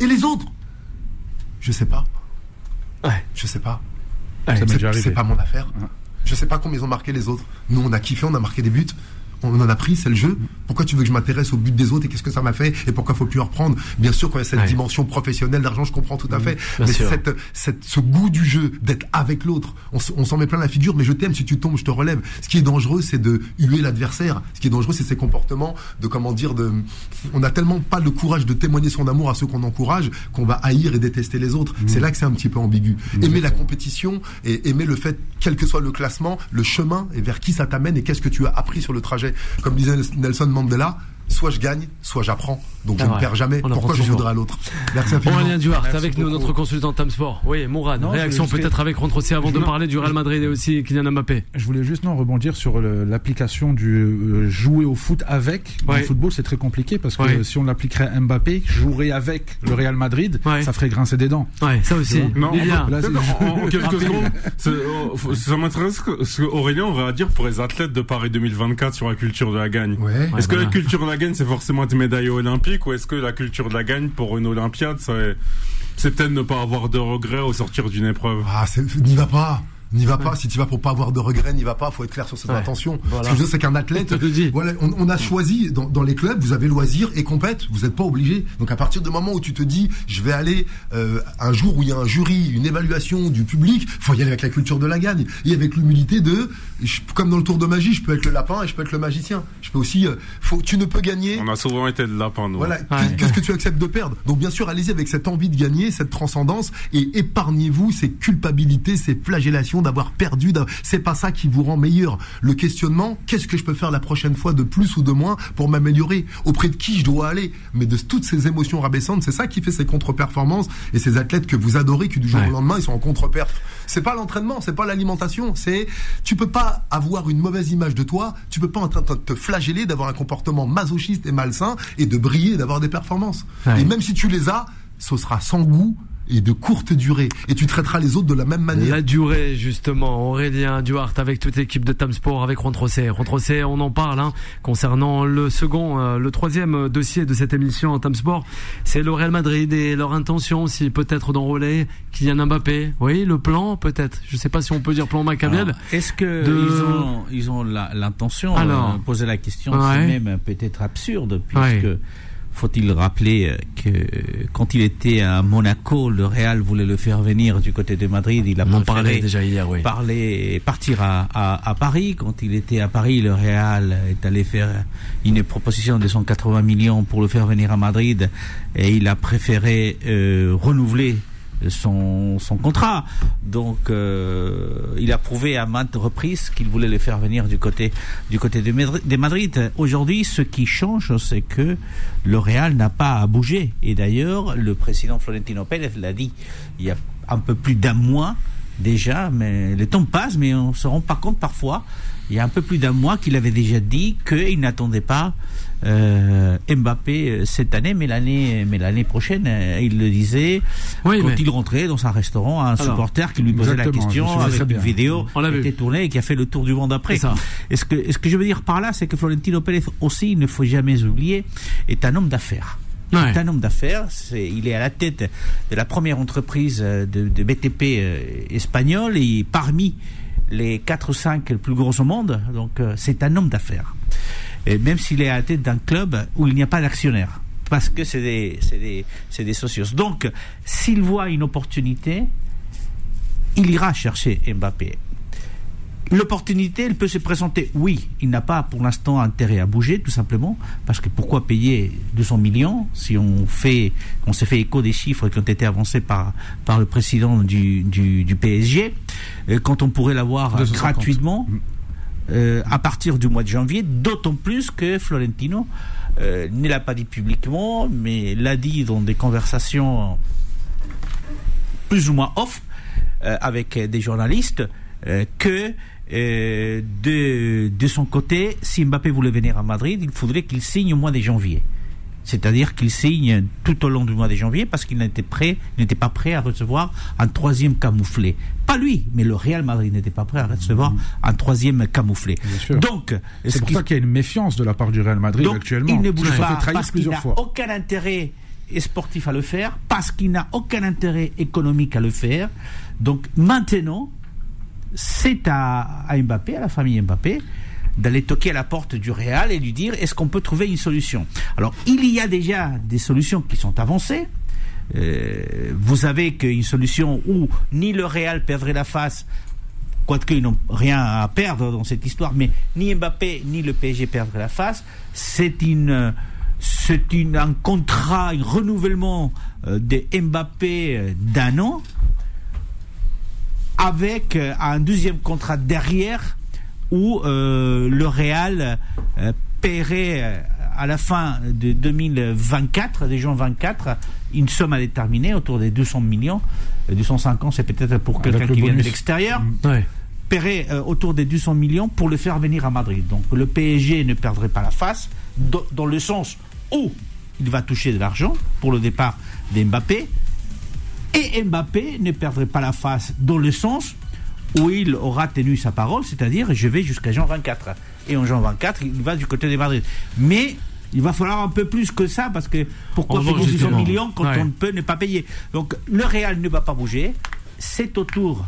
Et les autres? Je sais pas. Ouais. Je sais pas. c'est pas mon affaire. Je sais pas combien ils ont marqué les autres. Nous on a kiffé, on a marqué des buts on en a pris, c'est le jeu. Pourquoi tu veux que je m'intéresse au but des autres et qu'est-ce que ça m'a fait et pourquoi faut plus en reprendre? Bien sûr, quand il y a cette dimension professionnelle d'argent, je comprends tout à mmh, fait. mais cette, ce goût du jeu, d'être avec l'autre, on, s'en met plein la figure, mais je t'aime, si tu tombes, je te relève. Ce qui est dangereux, c'est de huer l'adversaire. Ce qui est dangereux, c'est ces comportements de, comment dire, de, on n'a tellement pas le courage de témoigner son amour à ceux qu'on encourage qu'on va haïr et détester les autres. Mmh. C'est là que c'est un petit peu ambigu. Aimer la compétition et aimer le fait, quel que soit le classement, le chemin et vers qui ça t'amène et qu'est-ce que tu as appris sur le trajet comme disait Nelson Mandela, soit je gagne, soit j'apprends. Donc je ne perds jamais. Pourquoi je voudrais à l'autre Merci infiniment. Aurélien Duhart avec nous, notre consultant Tam Sport. Oui, Mourad, réaction peut-être avec Rontrossi avant de parler du Real Madrid et aussi Kylian Mbappé. Je voulais juste non rebondir sur l'application du euh, jouer au foot avec. le football, c'est très compliqué parce que si on l'appliquerait à Mbappé, jouer avec le Real Madrid, ça ferait grincer des dents. Ouais, ça aussi. Non, en, quelques secondes, oh, ça m'intéresse ce qu'Aurélien aurait à dire pour les athlètes de Paris 2024 sur la culture de la gagne. Est-ce que la culture de la gagne, c'est forcément être médaillé olympique ou est-ce que la culture de la gagne pour une Olympiade, c'est peut-être ne pas avoir de regrets au sortir d'une épreuve. Ah, n'y va pas n'y va pas. Si tu vas pour pas avoir de regrets, n'y va pas. Faut être clair sur ses intentions. Ce que je veux dire, c'est qu'un athlète, voilà, on, a choisi dans, les clubs, vous avez loisir et compète. Vous n'êtes pas obligé. Donc à partir du moment où tu te dis, je vais aller euh, un jour où il y a un jury, une évaluation du public, faut y aller avec la culture de la gagne et avec l'humilité de, comme dans le tour de magie, je peux être le lapin et je peux être le magicien. Je peux aussi, euh, faut, tu ne peux gagner. On a souvent été le lapin, nous. Voilà. Qu'est-ce que tu acceptes de perdre? Donc bien sûr, allez-y avec cette envie de gagner, cette transcendance et épargnez-vous ces culpabilités, ces flagellations d'avoir perdu. C'est pas ça qui vous rend meilleur. Le questionnement, qu'est-ce que je peux faire la prochaine fois de plus ou de moins pour m'améliorer? Auprès de qui je dois aller? Mais de toutes ces émotions rabaissantes, c'est ça qui fait ces contre-performances et ces athlètes que vous adorez qui du jour au lendemain ils sont en contre-perf. C'est pas l'entraînement, c'est pas l'alimentation, c'est tu peux pas avoir une mauvaise image de toi, tu peux pas en train de te flageller d'avoir un comportement masochiste et malsain et de briller d'avoir des performances. Et même si tu les as, ce sera sans goût, et de courte durée. Et tu traiteras les autres de la même manière. La durée, justement. Aurélien Duarte avec toute l'équipe de Tamsport, avec Rontrosé. Rontrosé, on en parle, hein, concernant le second, euh, le troisième dossier de cette émission en Tamsport. C'est le Real Madrid et leur intention aussi, peut-être d'enrôler Kylian Mbappé. Oui, le plan, peut-être. Je sais pas si on peut dire plan macabriel. Est-ce que ils ont, ils ont l'intention de euh, poser la question, c'est même peut-être absurde, puisque faut-il rappeler euh, que quand il était à Monaco, le Real voulait le faire venir du côté de Madrid. Il a parlé déjà hier, oui. Parler, partir à, à, Paris. Quand il était à Paris, le Real est allé faire une proposition de 180 millions pour le faire venir à Madrid et il a préféré euh, renouveler son, son contrat. Donc, euh, il a prouvé à maintes reprises qu'il voulait les faire venir du côté, du côté de Madrid. Aujourd'hui, ce qui change, c'est que le Real n'a pas à bouger. Et d'ailleurs, le président Florentino Pérez l'a dit il y a un peu plus d'un mois déjà, mais le temps passe, mais on se rend pas compte parfois. Il y a un peu plus d'un mois qu'il avait déjà dit qu'il n'attendait pas euh, Mbappé euh, cette année, mais l'année, mais l'année prochaine, euh, il le disait quand il rentrait dans un restaurant, un supporter qui lui posait la question avec une vidéo qui a été tournée et qui a fait le tour du monde après. est ce que, ce que je veux dire par là, c'est que Florentino Pérez aussi, il ne faut jamais oublier, est un homme d'affaires. C'est un homme d'affaires. il est à la tête de la première entreprise de, de BTP espagnole et parmi les 4 ou 5 les plus gros au monde. Donc, c'est un homme d'affaires. Et même s'il est à la tête d'un club où il n'y a pas d'actionnaire parce que c'est des, des, des socios. Donc, s'il voit une opportunité, il ira chercher Mbappé. L'opportunité, elle peut se présenter. Oui, il n'a pas pour l'instant intérêt à bouger, tout simplement, parce que pourquoi payer 200 millions si on fait, on s'est fait écho des chiffres qui ont été avancés par par le président du, du, PSG, euh, quand on pourrait l'avoir gratuitement mm. Euh, à partir du mois de janvier, d'autant plus que Florentino euh, ne l'a pas dit publiquement, mais l'a dit dans des conversations plus ou moins off euh, avec des journalistes que de, de son côté, si Mbappé voulait venir à Madrid, il faudrait qu'il signe au mois de janvier. C'est-à-dire qu'il signe tout au long du mois de janvier parce qu'il n'était prêt, n'était pas prêt à recevoir un troisième camouflé. Pas lui, mais le Real Madrid n'était pas prêt à recevoir mmh. un troisième camouflé. Donc, c'est pour ça qu'il y a une méfiance de la part du Real Madrid actuellement. Il ne bouge pas parce qu'il n'a aucun intérêt sportif à le faire, parce qu'il n'a aucun intérêt économique à le faire. Donc maintenant, c'est à, à Mbappé, à la famille Mbappé, d'aller toquer à la porte du Real et lui dire est-ce qu'on peut trouver une solution? Alors, il y a déjà des solutions qui sont avancées. Euh, vous avez qu'une solution où ni le Real perdrait la face, quoique ils n'ont rien à perdre dans cette histoire, mais ni Mbappé ni le PSG perdraient la face. C'est une, c'est un contrat, un renouvellement euh, de Mbappé euh, d'un an, avec un deuxième contrat derrière où euh, le Real euh, paierait euh, à la fin de 2024, des gens 24, une somme à déterminer autour des 200 millions. 250, c'est peut-être pour quelqu'un qui vient de l'extérieur. Mm. paierait autour des 200 millions pour le faire venir à Madrid. Donc le PSG ne perdrait pas la face, dans le sens où il va toucher de l'argent pour le départ d'Mbappé, et Mbappé ne perdrait pas la face dans le sens où il aura tenu sa parole, c'est-à-dire je vais jusqu'à Jean 24. Et en Jean 24, il va du côté des Madrid. Mais il va falloir un peu plus que ça parce que pourquoi payer 600 millions quand on peut ne pas payer? Donc le Real ne va pas bouger. C'est au tour,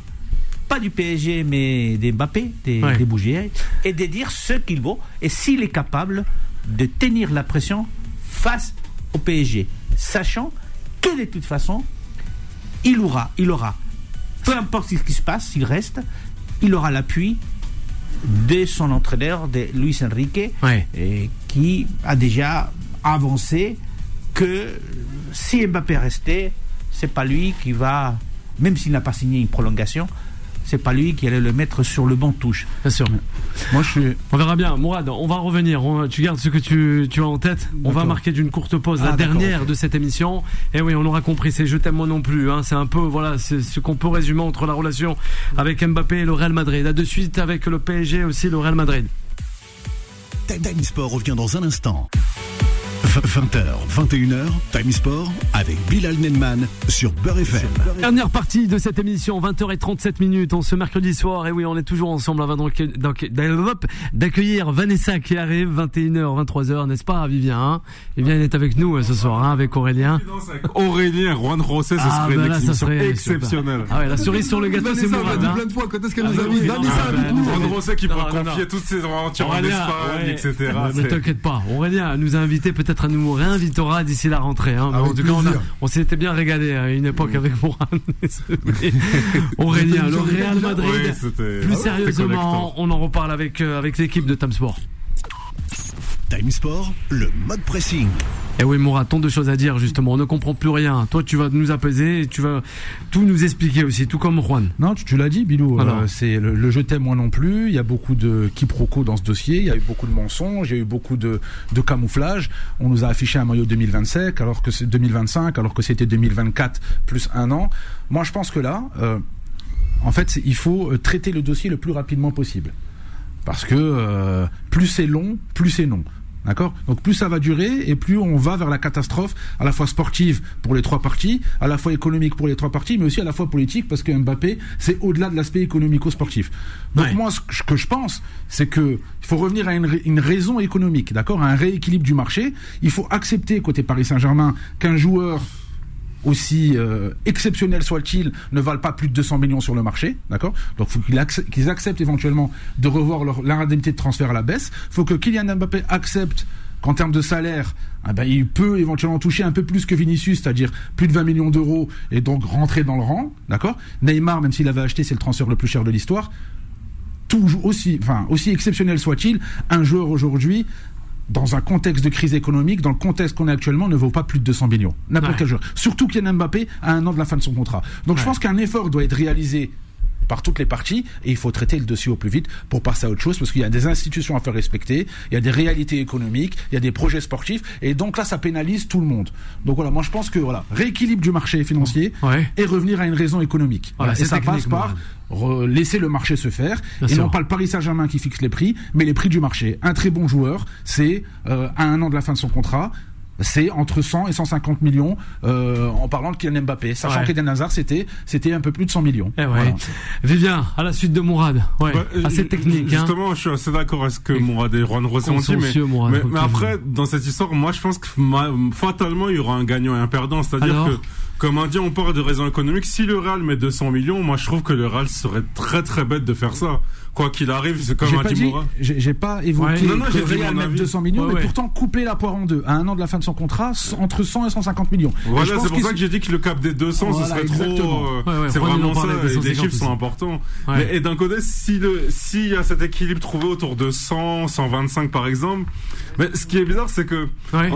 pas du PSG, mais des Mbappé, des, bouger et de dire ce qu'il vaut et s'il est capable de tenir la pression face au PSG, sachant que de toute façon, il aura, il aura peu importe ce qui se passe, s'il reste, il aura l'appui de son entraîneur, de Luis Enrique, qui a déjà avancé que si Mbappé restait, c'est pas lui qui va, même s'il n'a pas signé une prolongation, c'est pas lui qui allait le mettre sur le banc touche. Bien sûr. Moi, je suis. On verra bien. Mourad, on va revenir. tu gardes ce que tu, tu as en tête. On va marquer d'une courte pause, la ah, dernière de cette émission. Et oui, on aura compris. C'est je t'aime moi non plus. Hein. C'est un peu, voilà, c'est ce qu'on peut résumer entre la relation avec Mbappé et le Real Madrid. Là, de suite avec le PSG aussi, le Real Madrid. Time Sport revient dans un instant. 20h, 21h, Time Sport avec Bilal Nenman sur Beurre FM. Dernière partie de cette émission, 20h37 minutes, on ce mercredi soir. Et oui, on est toujours ensemble avant d'accueillir Vanessa qui arrive, 21h, 23h, n'est-ce pas, Vivien hein? Vivien est avec nous euh, ce soir, hein, avec Aurélien. Aurélien, Juan Rosset, ce ah, serait bah ça serait exceptionnel. Ah ouais, la cerise sur le gâteau, c'est Mourad. Hein. plein de fois, quand est-ce qu'elle nous invite Vanessa. Juan Rosset qui pourrait confier toutes ses aventures en Espagne, etc. Ne t'inquiète pas, Aurélien nous a invité peut-être nous réinvitera d'ici la rentrée. Hein. en tout cas, on, s'était bien régalé à une époque avec Mourad. Aurélien, le Real Madrid. plus ah sérieusement, on en reparle avec, euh, avec l'équipe de Tamsport. Time Sport, le mode pressing. Eh oui, Moura, tant de choses à dire justement. On ne comprend plus rien. Toi, tu vas nous apaiser et tu vas tout nous expliquer aussi, tout comme Juan. Non, tu, l'as dit, Bilou. Euh, c'est le, le, je t'aime moi non plus. Il y a beaucoup de quiproquos dans ce dossier. Il y a eu beaucoup de mensonges. Il y a eu beaucoup de, de camouflage. On nous a affiché un maillot 2025 alors que c'est 2025, alors que c'était 2024 plus un an. Moi, je pense que là, euh, en fait, il faut euh, traiter le dossier le plus rapidement possible. Parce que plus c'est long, plus c'est non. D'accord Donc plus ça va durer et plus on va vers la catastrophe, à la fois sportive pour les trois parties, à la fois économique pour les trois parties, mais aussi à la fois politique parce que Mbappé, c'est au-delà de l'aspect économico-sportif. Donc moi, ce que je pense, c'est que Il faut revenir à une, raison économique, d'accord? À un rééquilibre du marché. Il faut accepter, côté Paris Saint-Germain, qu'un joueur aussi euh, exceptionnel soit-il, ne valent pas plus de 200 millions sur le marché, d'accord? Donc, il faut qu'ils acceptent éventuellement de revoir leur, indemnité de transfert à la baisse. Il faut que Kylian Mbappé accepte qu'en termes de salaire, ah ben, il peut éventuellement toucher un peu plus que Vinicius, c'est-à-dire plus de 20 millions d'euros et donc rentrer dans le rang, d'accord? Neymar, même s'il avait acheté, c'est le transfert le plus cher de l'histoire. Tout aussi, enfin, aussi exceptionnel soit-il, un joueur aujourd'hui dans un contexte de crise économique, dans le contexte qu'on est actuellement, ne vaut pas plus de 200 millions. N'importe quel joueur. Surtout Kylian Mbappé à un an de la fin de son contrat. Donc je pense qu'un effort doit être réalisé par toutes les parties et il faut traiter le dossier au plus vite pour passer à autre chose parce qu'il y a des institutions à faire respecter, il y a des réalités économiques, il y a des projets sportifs et donc là ça pénalise tout le monde. Donc voilà, moi je pense que voilà, rééquilibre du marché financier et revenir à une raison économique. Voilà, et ça passe par laisser le marché se faire et non pas le Paris Saint-Germain qui fixe les prix, mais les prix du marché. Un très bon joueur, c'est euh, à un an de la fin de son contrat, c'est entre 100 et 150 millions euh, en parlant de Kylian Mbappé, sachant ouais. qu'Eden Hazard c'était c'était un peu plus de 100 millions. Eh Vivien, à la suite de Mourad, ouais, bah, assez technique. Hein. Justement, je suis assez d'accord avec ce que Mourad et Juan Rossi ont dit, mais, mais, après dans cette histoire, moi je pense que fatalement il y aura un gagnant et un perdant, c'est-à-dire que comme un dit, on parle de raisons économiques. Si le Real met 200 millions, moi je trouve que le Real serait très très bête de faire ça quoi qu'il arrive, c'est comme un Timura. J'ai pas évoqué ouais. non, non, que Real mette 200 millions, mais pourtant couper la poire en deux à un an de la fin de son contrat entre 100 et 150 millions. Voilà, c'est pour ça que j'ai dit que le cap des 200, ce serait trop. Euh, c'est vraiment ça. Les chiffres sont importants. et d'un côté, si le s'il y a cet équilibre trouvé autour de 100, 125 par exemple, mais ce qui est bizarre, c'est que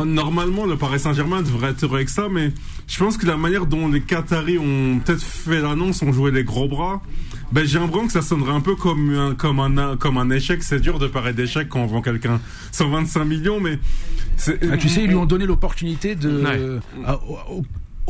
normalement le Paris Saint-Germain devrait être avec ça, mais je pense que la manière dont les Qataris ont peut-être fait l'annonce, ont joué les gros bras ben, j'ai l'impression que ça sonnerait un peu comme un, comme un, comme un échec. C'est dur de parler d'échec quand on vend quelqu'un 125 millions, mais ah, tu sais, ils lui ont donné l'opportunité de, au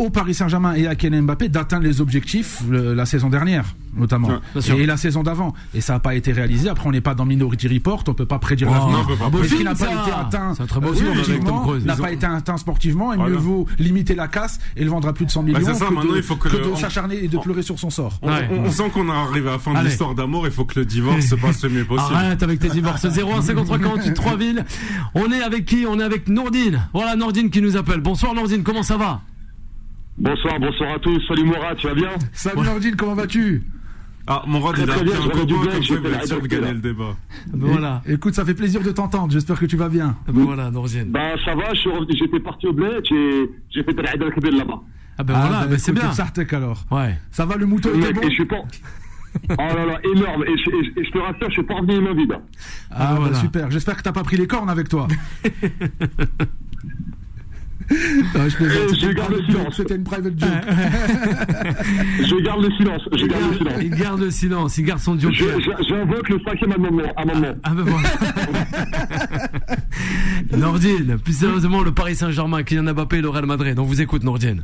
Paris Saint-Germain et à Kylian Mbappé d'atteindre les objectifs la saison dernière, notamment. et la saison d'avant. Et ça n'a pas été réalisé. Après, on n'est pas dans Minority Report, on peut pas prédire oh, l'avenir. Mais ce qui n'a pas été atteint sportivement, n'a pas été atteint sportivement, il mieux vaut limiter la casse et le vendre à plus de 100 millions bah, ça, que, de, il faut que, de s'acharner et de pleurer sur son sort. On, sent qu'on arrive à la fin de l'histoire d'amour, il faut que le divorce se passe le mieux possible. Arrête avec tes divorces. 01 53 48 3000. On est avec qui? On est avec Nordine. Voilà Nordine qui nous appelle. Bonsoir Nordine, comment ça va? Bonsoir, bonsoir à tous. Salut Mourad, tu vas bien Salut Nordine, comment vas-tu ah, Mourad, il a fait un copain comme ça, il va être sûr de gagner le débat. Ah, voilà. écoute, ça fait plaisir de t'entendre. J'espère que tu vas bien. Ah, ben voilà, Nordine. Bah, ça va, j'étais parti au bled, j'ai fait Al Kabir là-bas. Ah, ben voilà, ben c'est bien. Sartek alors. Ouais. Ça va, le mouton est bon Et je suis pas. oh là là, énorme. Et je, te rassure, je suis pas revenu main vide. Ah, bah, super. J'espère que t'as pas pris les cornes avec toi. Non, je, je garde le silence. C'était une private joke. je garde le silence. Je garde le silence. Il garde le silence. Il garde son joke. J'invoque le cinquième amendement. amendement. Ah, ben voilà. Nordine, plus sérieusement, le Paris Saint-Germain, Kylian Mbappé et le Real Madrid. Donc vous écoute, Nordine.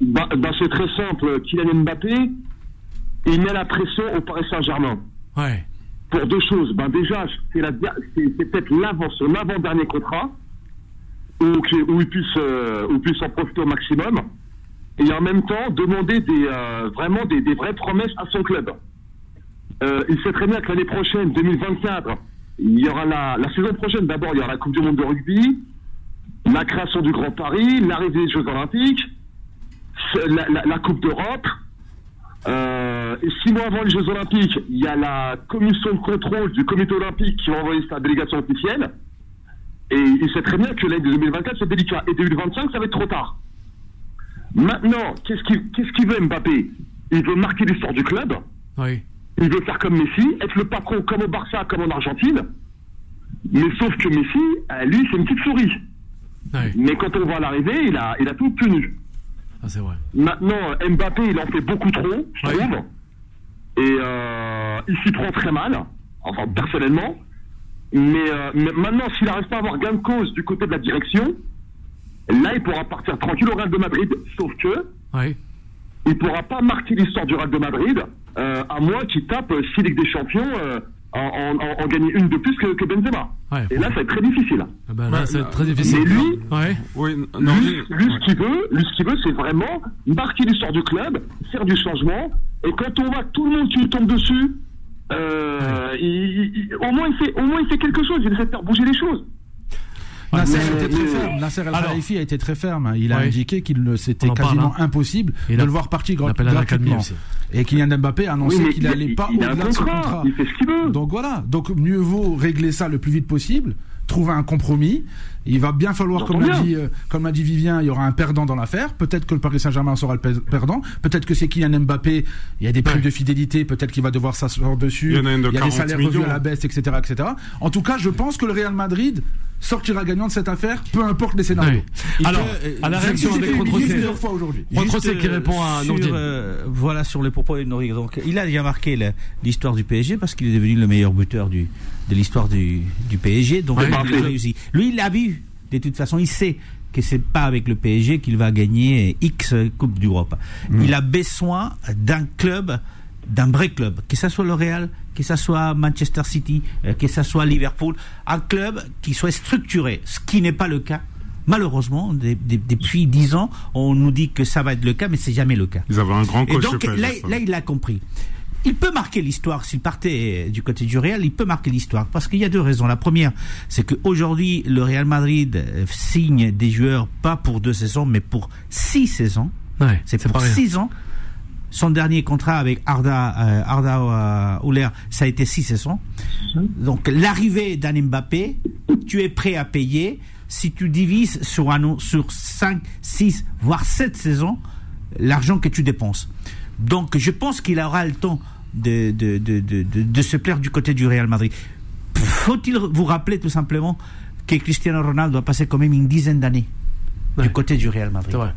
Bah, bah c'est très simple. Kylian Mbappé, il met la pression au Paris Saint-Germain. Ouais. Pour deux choses. Ben déjà, c'est peut-être l'avant, son avant-dernier contrat où, ils puissent, euh, en profiter au maximum, et en même temps demander euh, vraiment des, vraies promesses à son club. Euh, il sait très bien que l'année prochaine, 2024, il y aura la, saison prochaine, d'abord, il y aura la Coupe du Monde de rugby, la création du Grand Paris, l'arrivée des Jeux Olympiques, la, Coupe d'Europe. et six mois avant les Jeux Olympiques, il y a la commission de contrôle du Comité Olympique qui va envoyer sa délégation officielle. Et il sait très bien que l'année 2024, c'est délicat. Et 2025, ça va être trop tard. Maintenant, qu'est-ce qu'il veut Mbappé? Il veut marquer l'histoire du club. Oui. Il veut faire comme Messi, être le patron comme au Barça, comme en Argentine. Mais sauf que Messi, lui, c'est une petite souris. Mais quand on voit l'arrivée, il a, il a tout tenu. Ah, c'est vrai. Maintenant, Mbappé, il en fait beaucoup trop, je trouve. Et euh, il s'y prend très mal, enfin personnellement. Euh, mais, maintenant, s'il n'arrive pas à avoir gain de cause du côté de la direction, là, il pourra partir tranquille au Real de Madrid. Sauf que, oui. il pourra pas marquer l'histoire du Real de Madrid, euh, à moins qu'il tape 6 Ligues des Champions euh, en, en, gagner une de plus que, Benzema. Et là, ça va être très difficile. Ah bah là, ça va être très difficile. Mais lui, oui, lui, ce qu'il veut, lui, ce qu'il veut, c'est vraiment marquer l'histoire du club, faire du changement. Et quand on voit tout le monde qui lui tombe dessus, euh, au moins il fait, au moins il fait quelque chose. Il essaie de faire bouger les choses. Nasser, était très ferme. Nasser El Khalifi a été très ferme. Il a indiqué qu'il c'était quasiment hein. impossible de le voir partir gratuitement. Et Kylian Mbappé a annoncé qu'il n'allait pas au-delà de son contrat. Il fait ce qu'il veut. Donc voilà. Donc mieux vaut régler ça le plus vite possible trouver un compromis. Il va bien falloir, comme l'a dit, euh, comme dit Vivien, il y aura un perdant dans l'affaire. Peut-être que le Paris Saint-Germain sera le perdant. Peut-être que c'est Kylian Mbappé. Il y a des primes de fidélité. Peut-être qu'il va devoir s'asseoir dessus. Il y, a, des salaires revus à la baisse, etc., etc. En tout cas, je pense que le Real Madrid sortira gagnant de cette affaire, peu importe les scénarios. Alors, à la réaction avec plusieurs fois aujourd'hui. qui répond à sur, euh, voilà sur les propos de Nordine. Donc, il a déjà marqué l'histoire du PSG parce qu'il est devenu le meilleur buteur du, de l'histoire du, du, PSG. Donc, il a réussi. Lui, il l'a vu. De toute façon, il sait que c'est pas avec le PSG qu'il va gagner X Coupe d'Europe. Mm. Il a besoin d'un club, d'un vrai club, que ce soit le Real, que ce soit Manchester City, euh, que ce soit Liverpool, un club qui soit structuré, ce qui n'est pas le cas. Malheureusement, depuis dix ans, on nous dit que ça va être le cas, mais c'est jamais le cas. Ils avaient un grand coach. Et donc là, là, il a compris. Il peut marquer l'histoire s'il partait du côté du Real. Il peut marquer l'histoire parce qu'il y a deux raisons. La première, c'est qu'aujourd'hui le Real Madrid euh, signe des joueurs pas pour deux saisons, mais pour six saisons. Ouais, c'est pour six ans. Son dernier contrat avec Arda, euh, Arda euh, ça a été six saisons. Donc l'arrivée d'un Mbappé, tu es prêt à payer. Si tu divises sur, un, sur 5, 6, voire 7 saisons, l'argent que tu dépenses. Donc je pense qu'il aura le temps de, de, de, de, se plaire du côté du Real Madrid. Faut-il vous rappeler tout simplement que Cristiano Ronaldo a passé quand même une dizaine d'années du côté du Real Madrid? C'est vrai.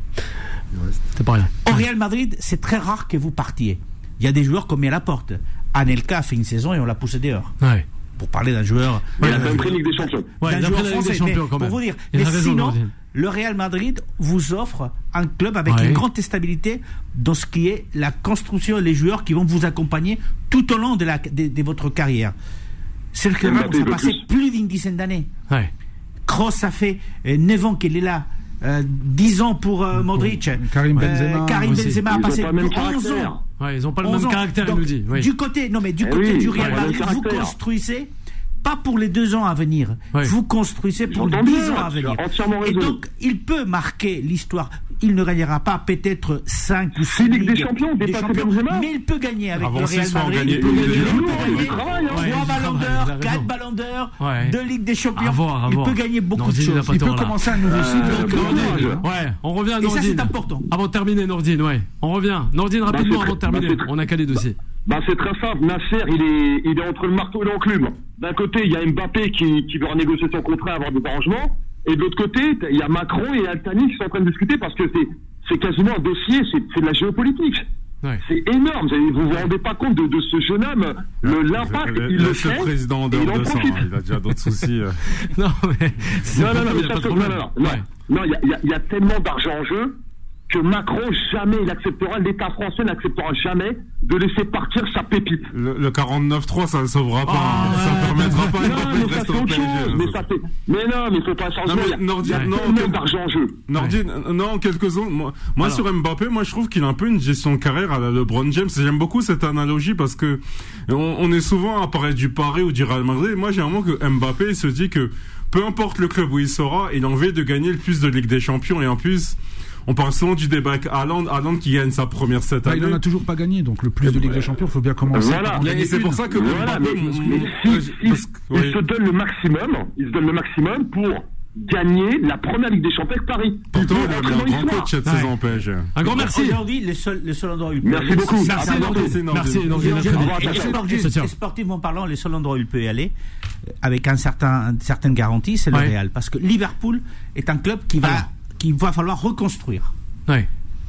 C'est pas rien. Au Real Madrid, c'est très rare que vous partiez. Il y a des joueurs comme à la porte. Anelka a fait une saison et on l'a poussé dehors. Ouais. Pour parler d'un joueur. Il a pris Ligue des Champions. Ouais, d'un joueur français. Champions, quand même. Pour vous dire. mais sinon, le Real Madrid vous offre un club avec une grande stabilité dans ce qui est la construction et les joueurs qui vont vous accompagner tout au long de, la, de, votre carrière. C'est le club qui a passé plus d'une dizaine d'années. Ouais. Kroos, ça fait 9 euh, ans qu'il est là. 10 euh, ans pour euh, Modric. Karim Benzema. Karim Benzema a passé 11 ans. Ouais, ils n'ont pas le même caractère, il nous dit. Du côté, non mais du eh côté du Real Madrid, vous construisez pas pour les deux ans à venir. Vous construisez pour les dix ans à venir. Et donc, il peut marquer l'histoire. Il ne gagnera pas peut-être 5 ou 6 Ligues des Champions, des champions mais il peut gagner avec le Real Madrid. Il peut gagner 3 ballons d'or, 4 ballons d'or, 2 Ligues des Champions. Il peut gagner beaucoup de choses. Il peut commencer un nouveau cycle. Ouais, on revient à Nordine. Et ça, c'est important. Avant de terminer, Nordine, ouais. On revient. Nordine, bah, rapidement, avant de terminer. On a calé dossier. Bah, c'est très simple. Nasser, il est, il est entre le marteau et l'enclume. D'un côté, il y a Mbappé qui, qui veut renégocier son contrat, avoir des arrangements. Et de l'autre côté, il y a Macron et Altani qui sont en train de discuter parce que c'est, c'est quasiment un dossier, c'est, de la géopolitique. C'est énorme. Vous vous rendez pas compte de, de ce jeune homme, le l'impact, il le fait. Le président en dehors de ça, hein. il a déjà d'autres soucis. Euh. non, mais non, non, non, il y a, y a tellement d'argent en jeu que Macron jamais il acceptera, l'État français n'acceptera jamais de laisser partir sa pépite. Le, 49-3, ça ne sauvera pas, hein. ça ne permettra pas non, mais ça fait autre chose, mais, ça fait... mais non, mais il faut pas changer. Non, mais Nordine, il y a non, d'argent en jeu. Nordine, non, quelques uns. Moi, moi sur Mbappé, moi je trouve qu'il a un peu une gestion de carrière à la LeBron James. J'aime beaucoup cette analogie parce que on, on est souvent à parler du Paris ou du Real Madrid. Moi, j'ai un moment que Mbappé se dit que peu importe le club où il sera, il a envie de gagner le plus de Ligue des Champions et en plus on parle souvent du débat avec Haaland, Haaland qui gagne sa première cette année. Bah, il n'en a toujours pas gagné, donc le plus de Ligue des Champions, il faut bien commencer. Voilà. Et c'est pour ça que voilà, mais, il se donne le maximum, il se donne le maximum pour gagner la première Ligue des Champions avec Paris. Plutôt, il a un grand coach cette saison en PSG. Un grand merci. Aujourd'hui, le seul, le seul endroit où il peut Merci beaucoup. Merci, Merci, Merci, Et sportivement parlant, le seul endroit où il peut y aller, avec un certain, certaine garantie, c'est le Real. Parce que Liverpool est un club qui va qu'il va falloir reconstruire.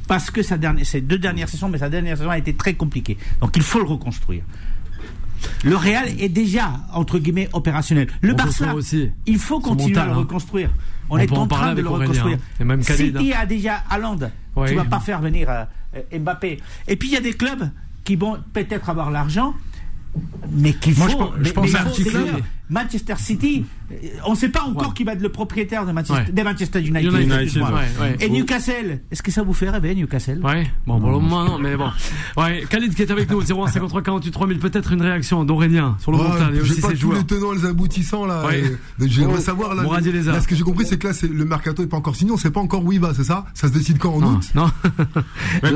Parce que sa dernière, ces deux dernières saisons, mais sa dernière saison a été très compliquée. Donc il faut le reconstruire. Le Real est déjà, entre guillemets, opérationnel. Le Barça, aussi. il faut continuer à le hein. reconstruire. On, est en train de le reconstruire. Hein. City a déjà Haaland. Tu vas pas faire venir euh, Mbappé. Et puis il y a des clubs qui vont peut-être avoir l'argent, mais qu'il faut. je pense, à un petit club. Manchester City, on ne sait pas encore qui va être le propriétaire de Manchester, des Manchester United. Et Newcastle, est-ce que ça vous fait rêver, Newcastle? Ouais, bon, pour le moment, non, mais bon. Ouais, Khalid qui est avec nous, 0153 48 3000, peut-être une réaction d'Aurélien sur le mental et aussi ses joueurs. les tenants, les aboutissants, là. J'aimerais savoir, là. ce que j'ai compris, c'est que là, le mercato n'est pas encore signé, on ne sait pas encore où il va, c'est ça? Ça se décide quand en août? Non. On a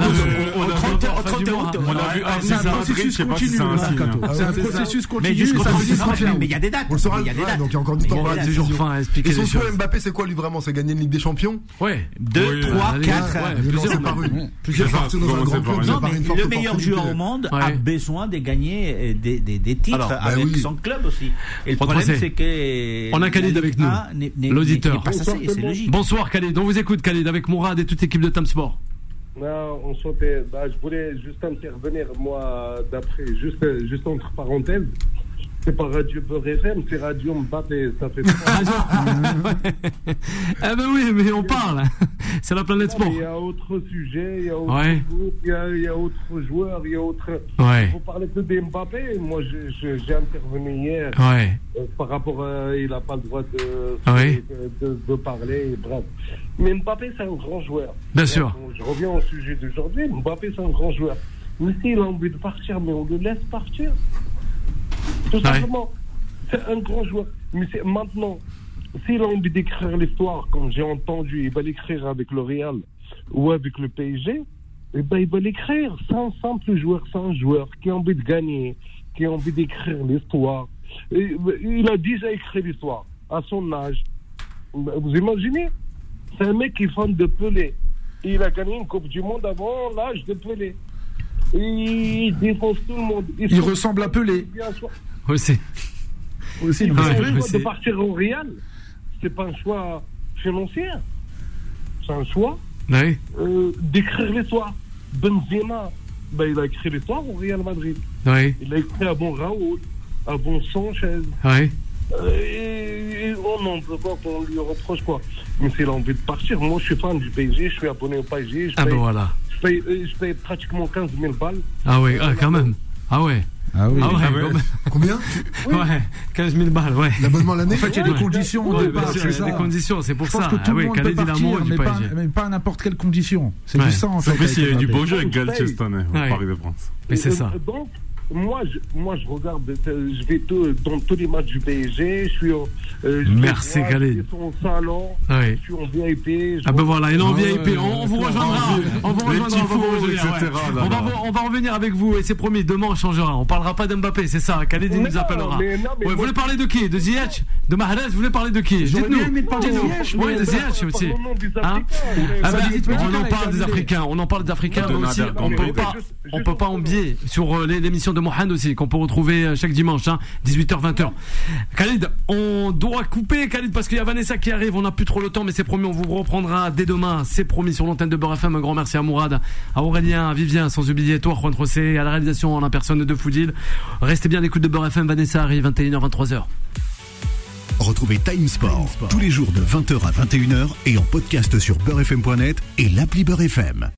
vu c'est un processus continu, C'est un processus continu. Mais il y a des dates. On le saura, il y a des dates. Donc il y a encore du temps. On toujours fin à expliquer Et son souhait Mbappé, c'est quoi lui vraiment C'est gagner une Ligue des Champions? Ouais. 2, 3, 4. Plusieurs par une. Plusieurs parties dans un grand club. Non, mais le meilleur joueur au monde a besoin de gagner des titres avec son club aussi. Et le problème, c'est que. On a Khalid avec nous, l'auditeur. Bonsoir Khalid, on vous écoute Khalid avec Mourad et toute l'équipe de Tam Sport. Non, on sautait. Bah, je voulais juste intervenir, moi, d'après, juste, juste entre parenthèses. C'est pas Radio Beurre FM, c'est Radio Mbappé. Ça fait Ah ben oui, mais on parle. C'est la planète sport. Il y a autre sujet, il y a autre ouais. il, y a, il y a autre joueur, il y a autre. Ouais. Vous parlez que de Mbappé. Moi, j'ai intervenu hier. Ouais. Euh, par rapport à. Il n'a pas le droit de, ouais. de, de, de, parler, bref. Mais Mbappé, c'est un grand joueur. Bien sûr. je reviens au sujet d'aujourd'hui. Mbappé, c'est un grand joueur. Mais s'il a envie de partir, mais on le laisse partir. Tout simplement, c'est un grand joueur. Mais c'est maintenant, s'il a envie d'écrire l'histoire, comme j'ai entendu, il va l'écrire avec le Real ou avec le PSG, eh ben, il va l'écrire. C'est un simple joueur, c'est un joueur qui a envie de gagner, qui a envie d'écrire l'histoire. Il a déjà écrit l'histoire à son âge. Vous imaginez? C'est un mec qui est fan de Pelé. Il a gagné une Coupe du Monde avant l'âge de Pelé. Il défonce tout le monde. Il, il ressemble à Pelé. Aussi. Aussi, le choix de partir au Real, c'est pas un choix financier. C'est un choix oui. euh, d'écrire l'histoire. Benzema, ben, il a écrit l'histoire au Real Madrid. Oui. Il a écrit à bon Raoul, à bon Sanchez. Oui. Euh, et, et on n'en peut pas qu'on lui reproche quoi. Mais s'il a envie de partir, moi je suis fan du PSG, je suis abonné au PSG. Je ah paye, ben voilà. Je paye, je paye, pratiquement 15 000 balles. Ah oui, ah, quand même. Ah ouais. Ah oui. Ah ouais, ah ouais. Combien oui. Ouais, 15 000 balles, ouais. L'abonnement l'année En fait, il y a des conditions au départ, c'est ça. des conditions, c'est pour Je ça. pense que tout ah le oui, monde peut partir, mais pas, mais pas à n'importe quelle condition. C'est ouais. du sang, en fait. En plus, il y a du beau jeu avec Galtier cette année, au. Paris de France. Mais c'est ça. Donc, moi je, moi, je regarde, euh, je vais tout- dans tous les matchs du PSG, je suis, au- euh, je Merci, vais voir, Khaled. je suis au salon, Ouais. je suis en VIP. je Ah ben vois- voilà, il est en Ouais, VIP. ouais, on, on vous ouais, rejoindra. On vous rejoindra. on va vous tifos, rejoindre, etc., ouais. là-bas. On va, on va revenir avec vous et c'est promis. Demain on changera. On parlera pas d'Mbappé, c'est ça. Khaled il nous appellera. mais non, mais Ouais, vous voulez parler de qui? De Ziyech? De Mahrez Vous voulez parler de qui? Dites-nous. Dites-nous. Ziyech, Oui, de Ziyech aussi. Parlons des Hein Africains. Ah rythme on en parle des. Africains, on en parle des Africains De aussi. On peut pas, on peut pas pour oublier sur euh, les- l'émission de Mohamed aussi qu'on peut retrouver euh, chaque dimanche, hein, 18h-20h. Khalid, on doit couper Khalid parce qu'il y a Vanessa qui arrive. On n'a plus trop le temps, mais c'est promis, on vous reprendra dès demain. C'est promis sur l'antenne de Beurre FM. Un grand merci à Mourad, à Aurélien, à Vivien, sans oublier toi, Juan Rossé, à la réalisation en la personne de Foudil. Restez bien à l'écoute de Beurre FM. Vanessa arrive 21h, 23h. Retrouvez Time Sport, tous les jours de 20h à 21h et en podcast sur beurrefm.net et l'appli Beurre FM.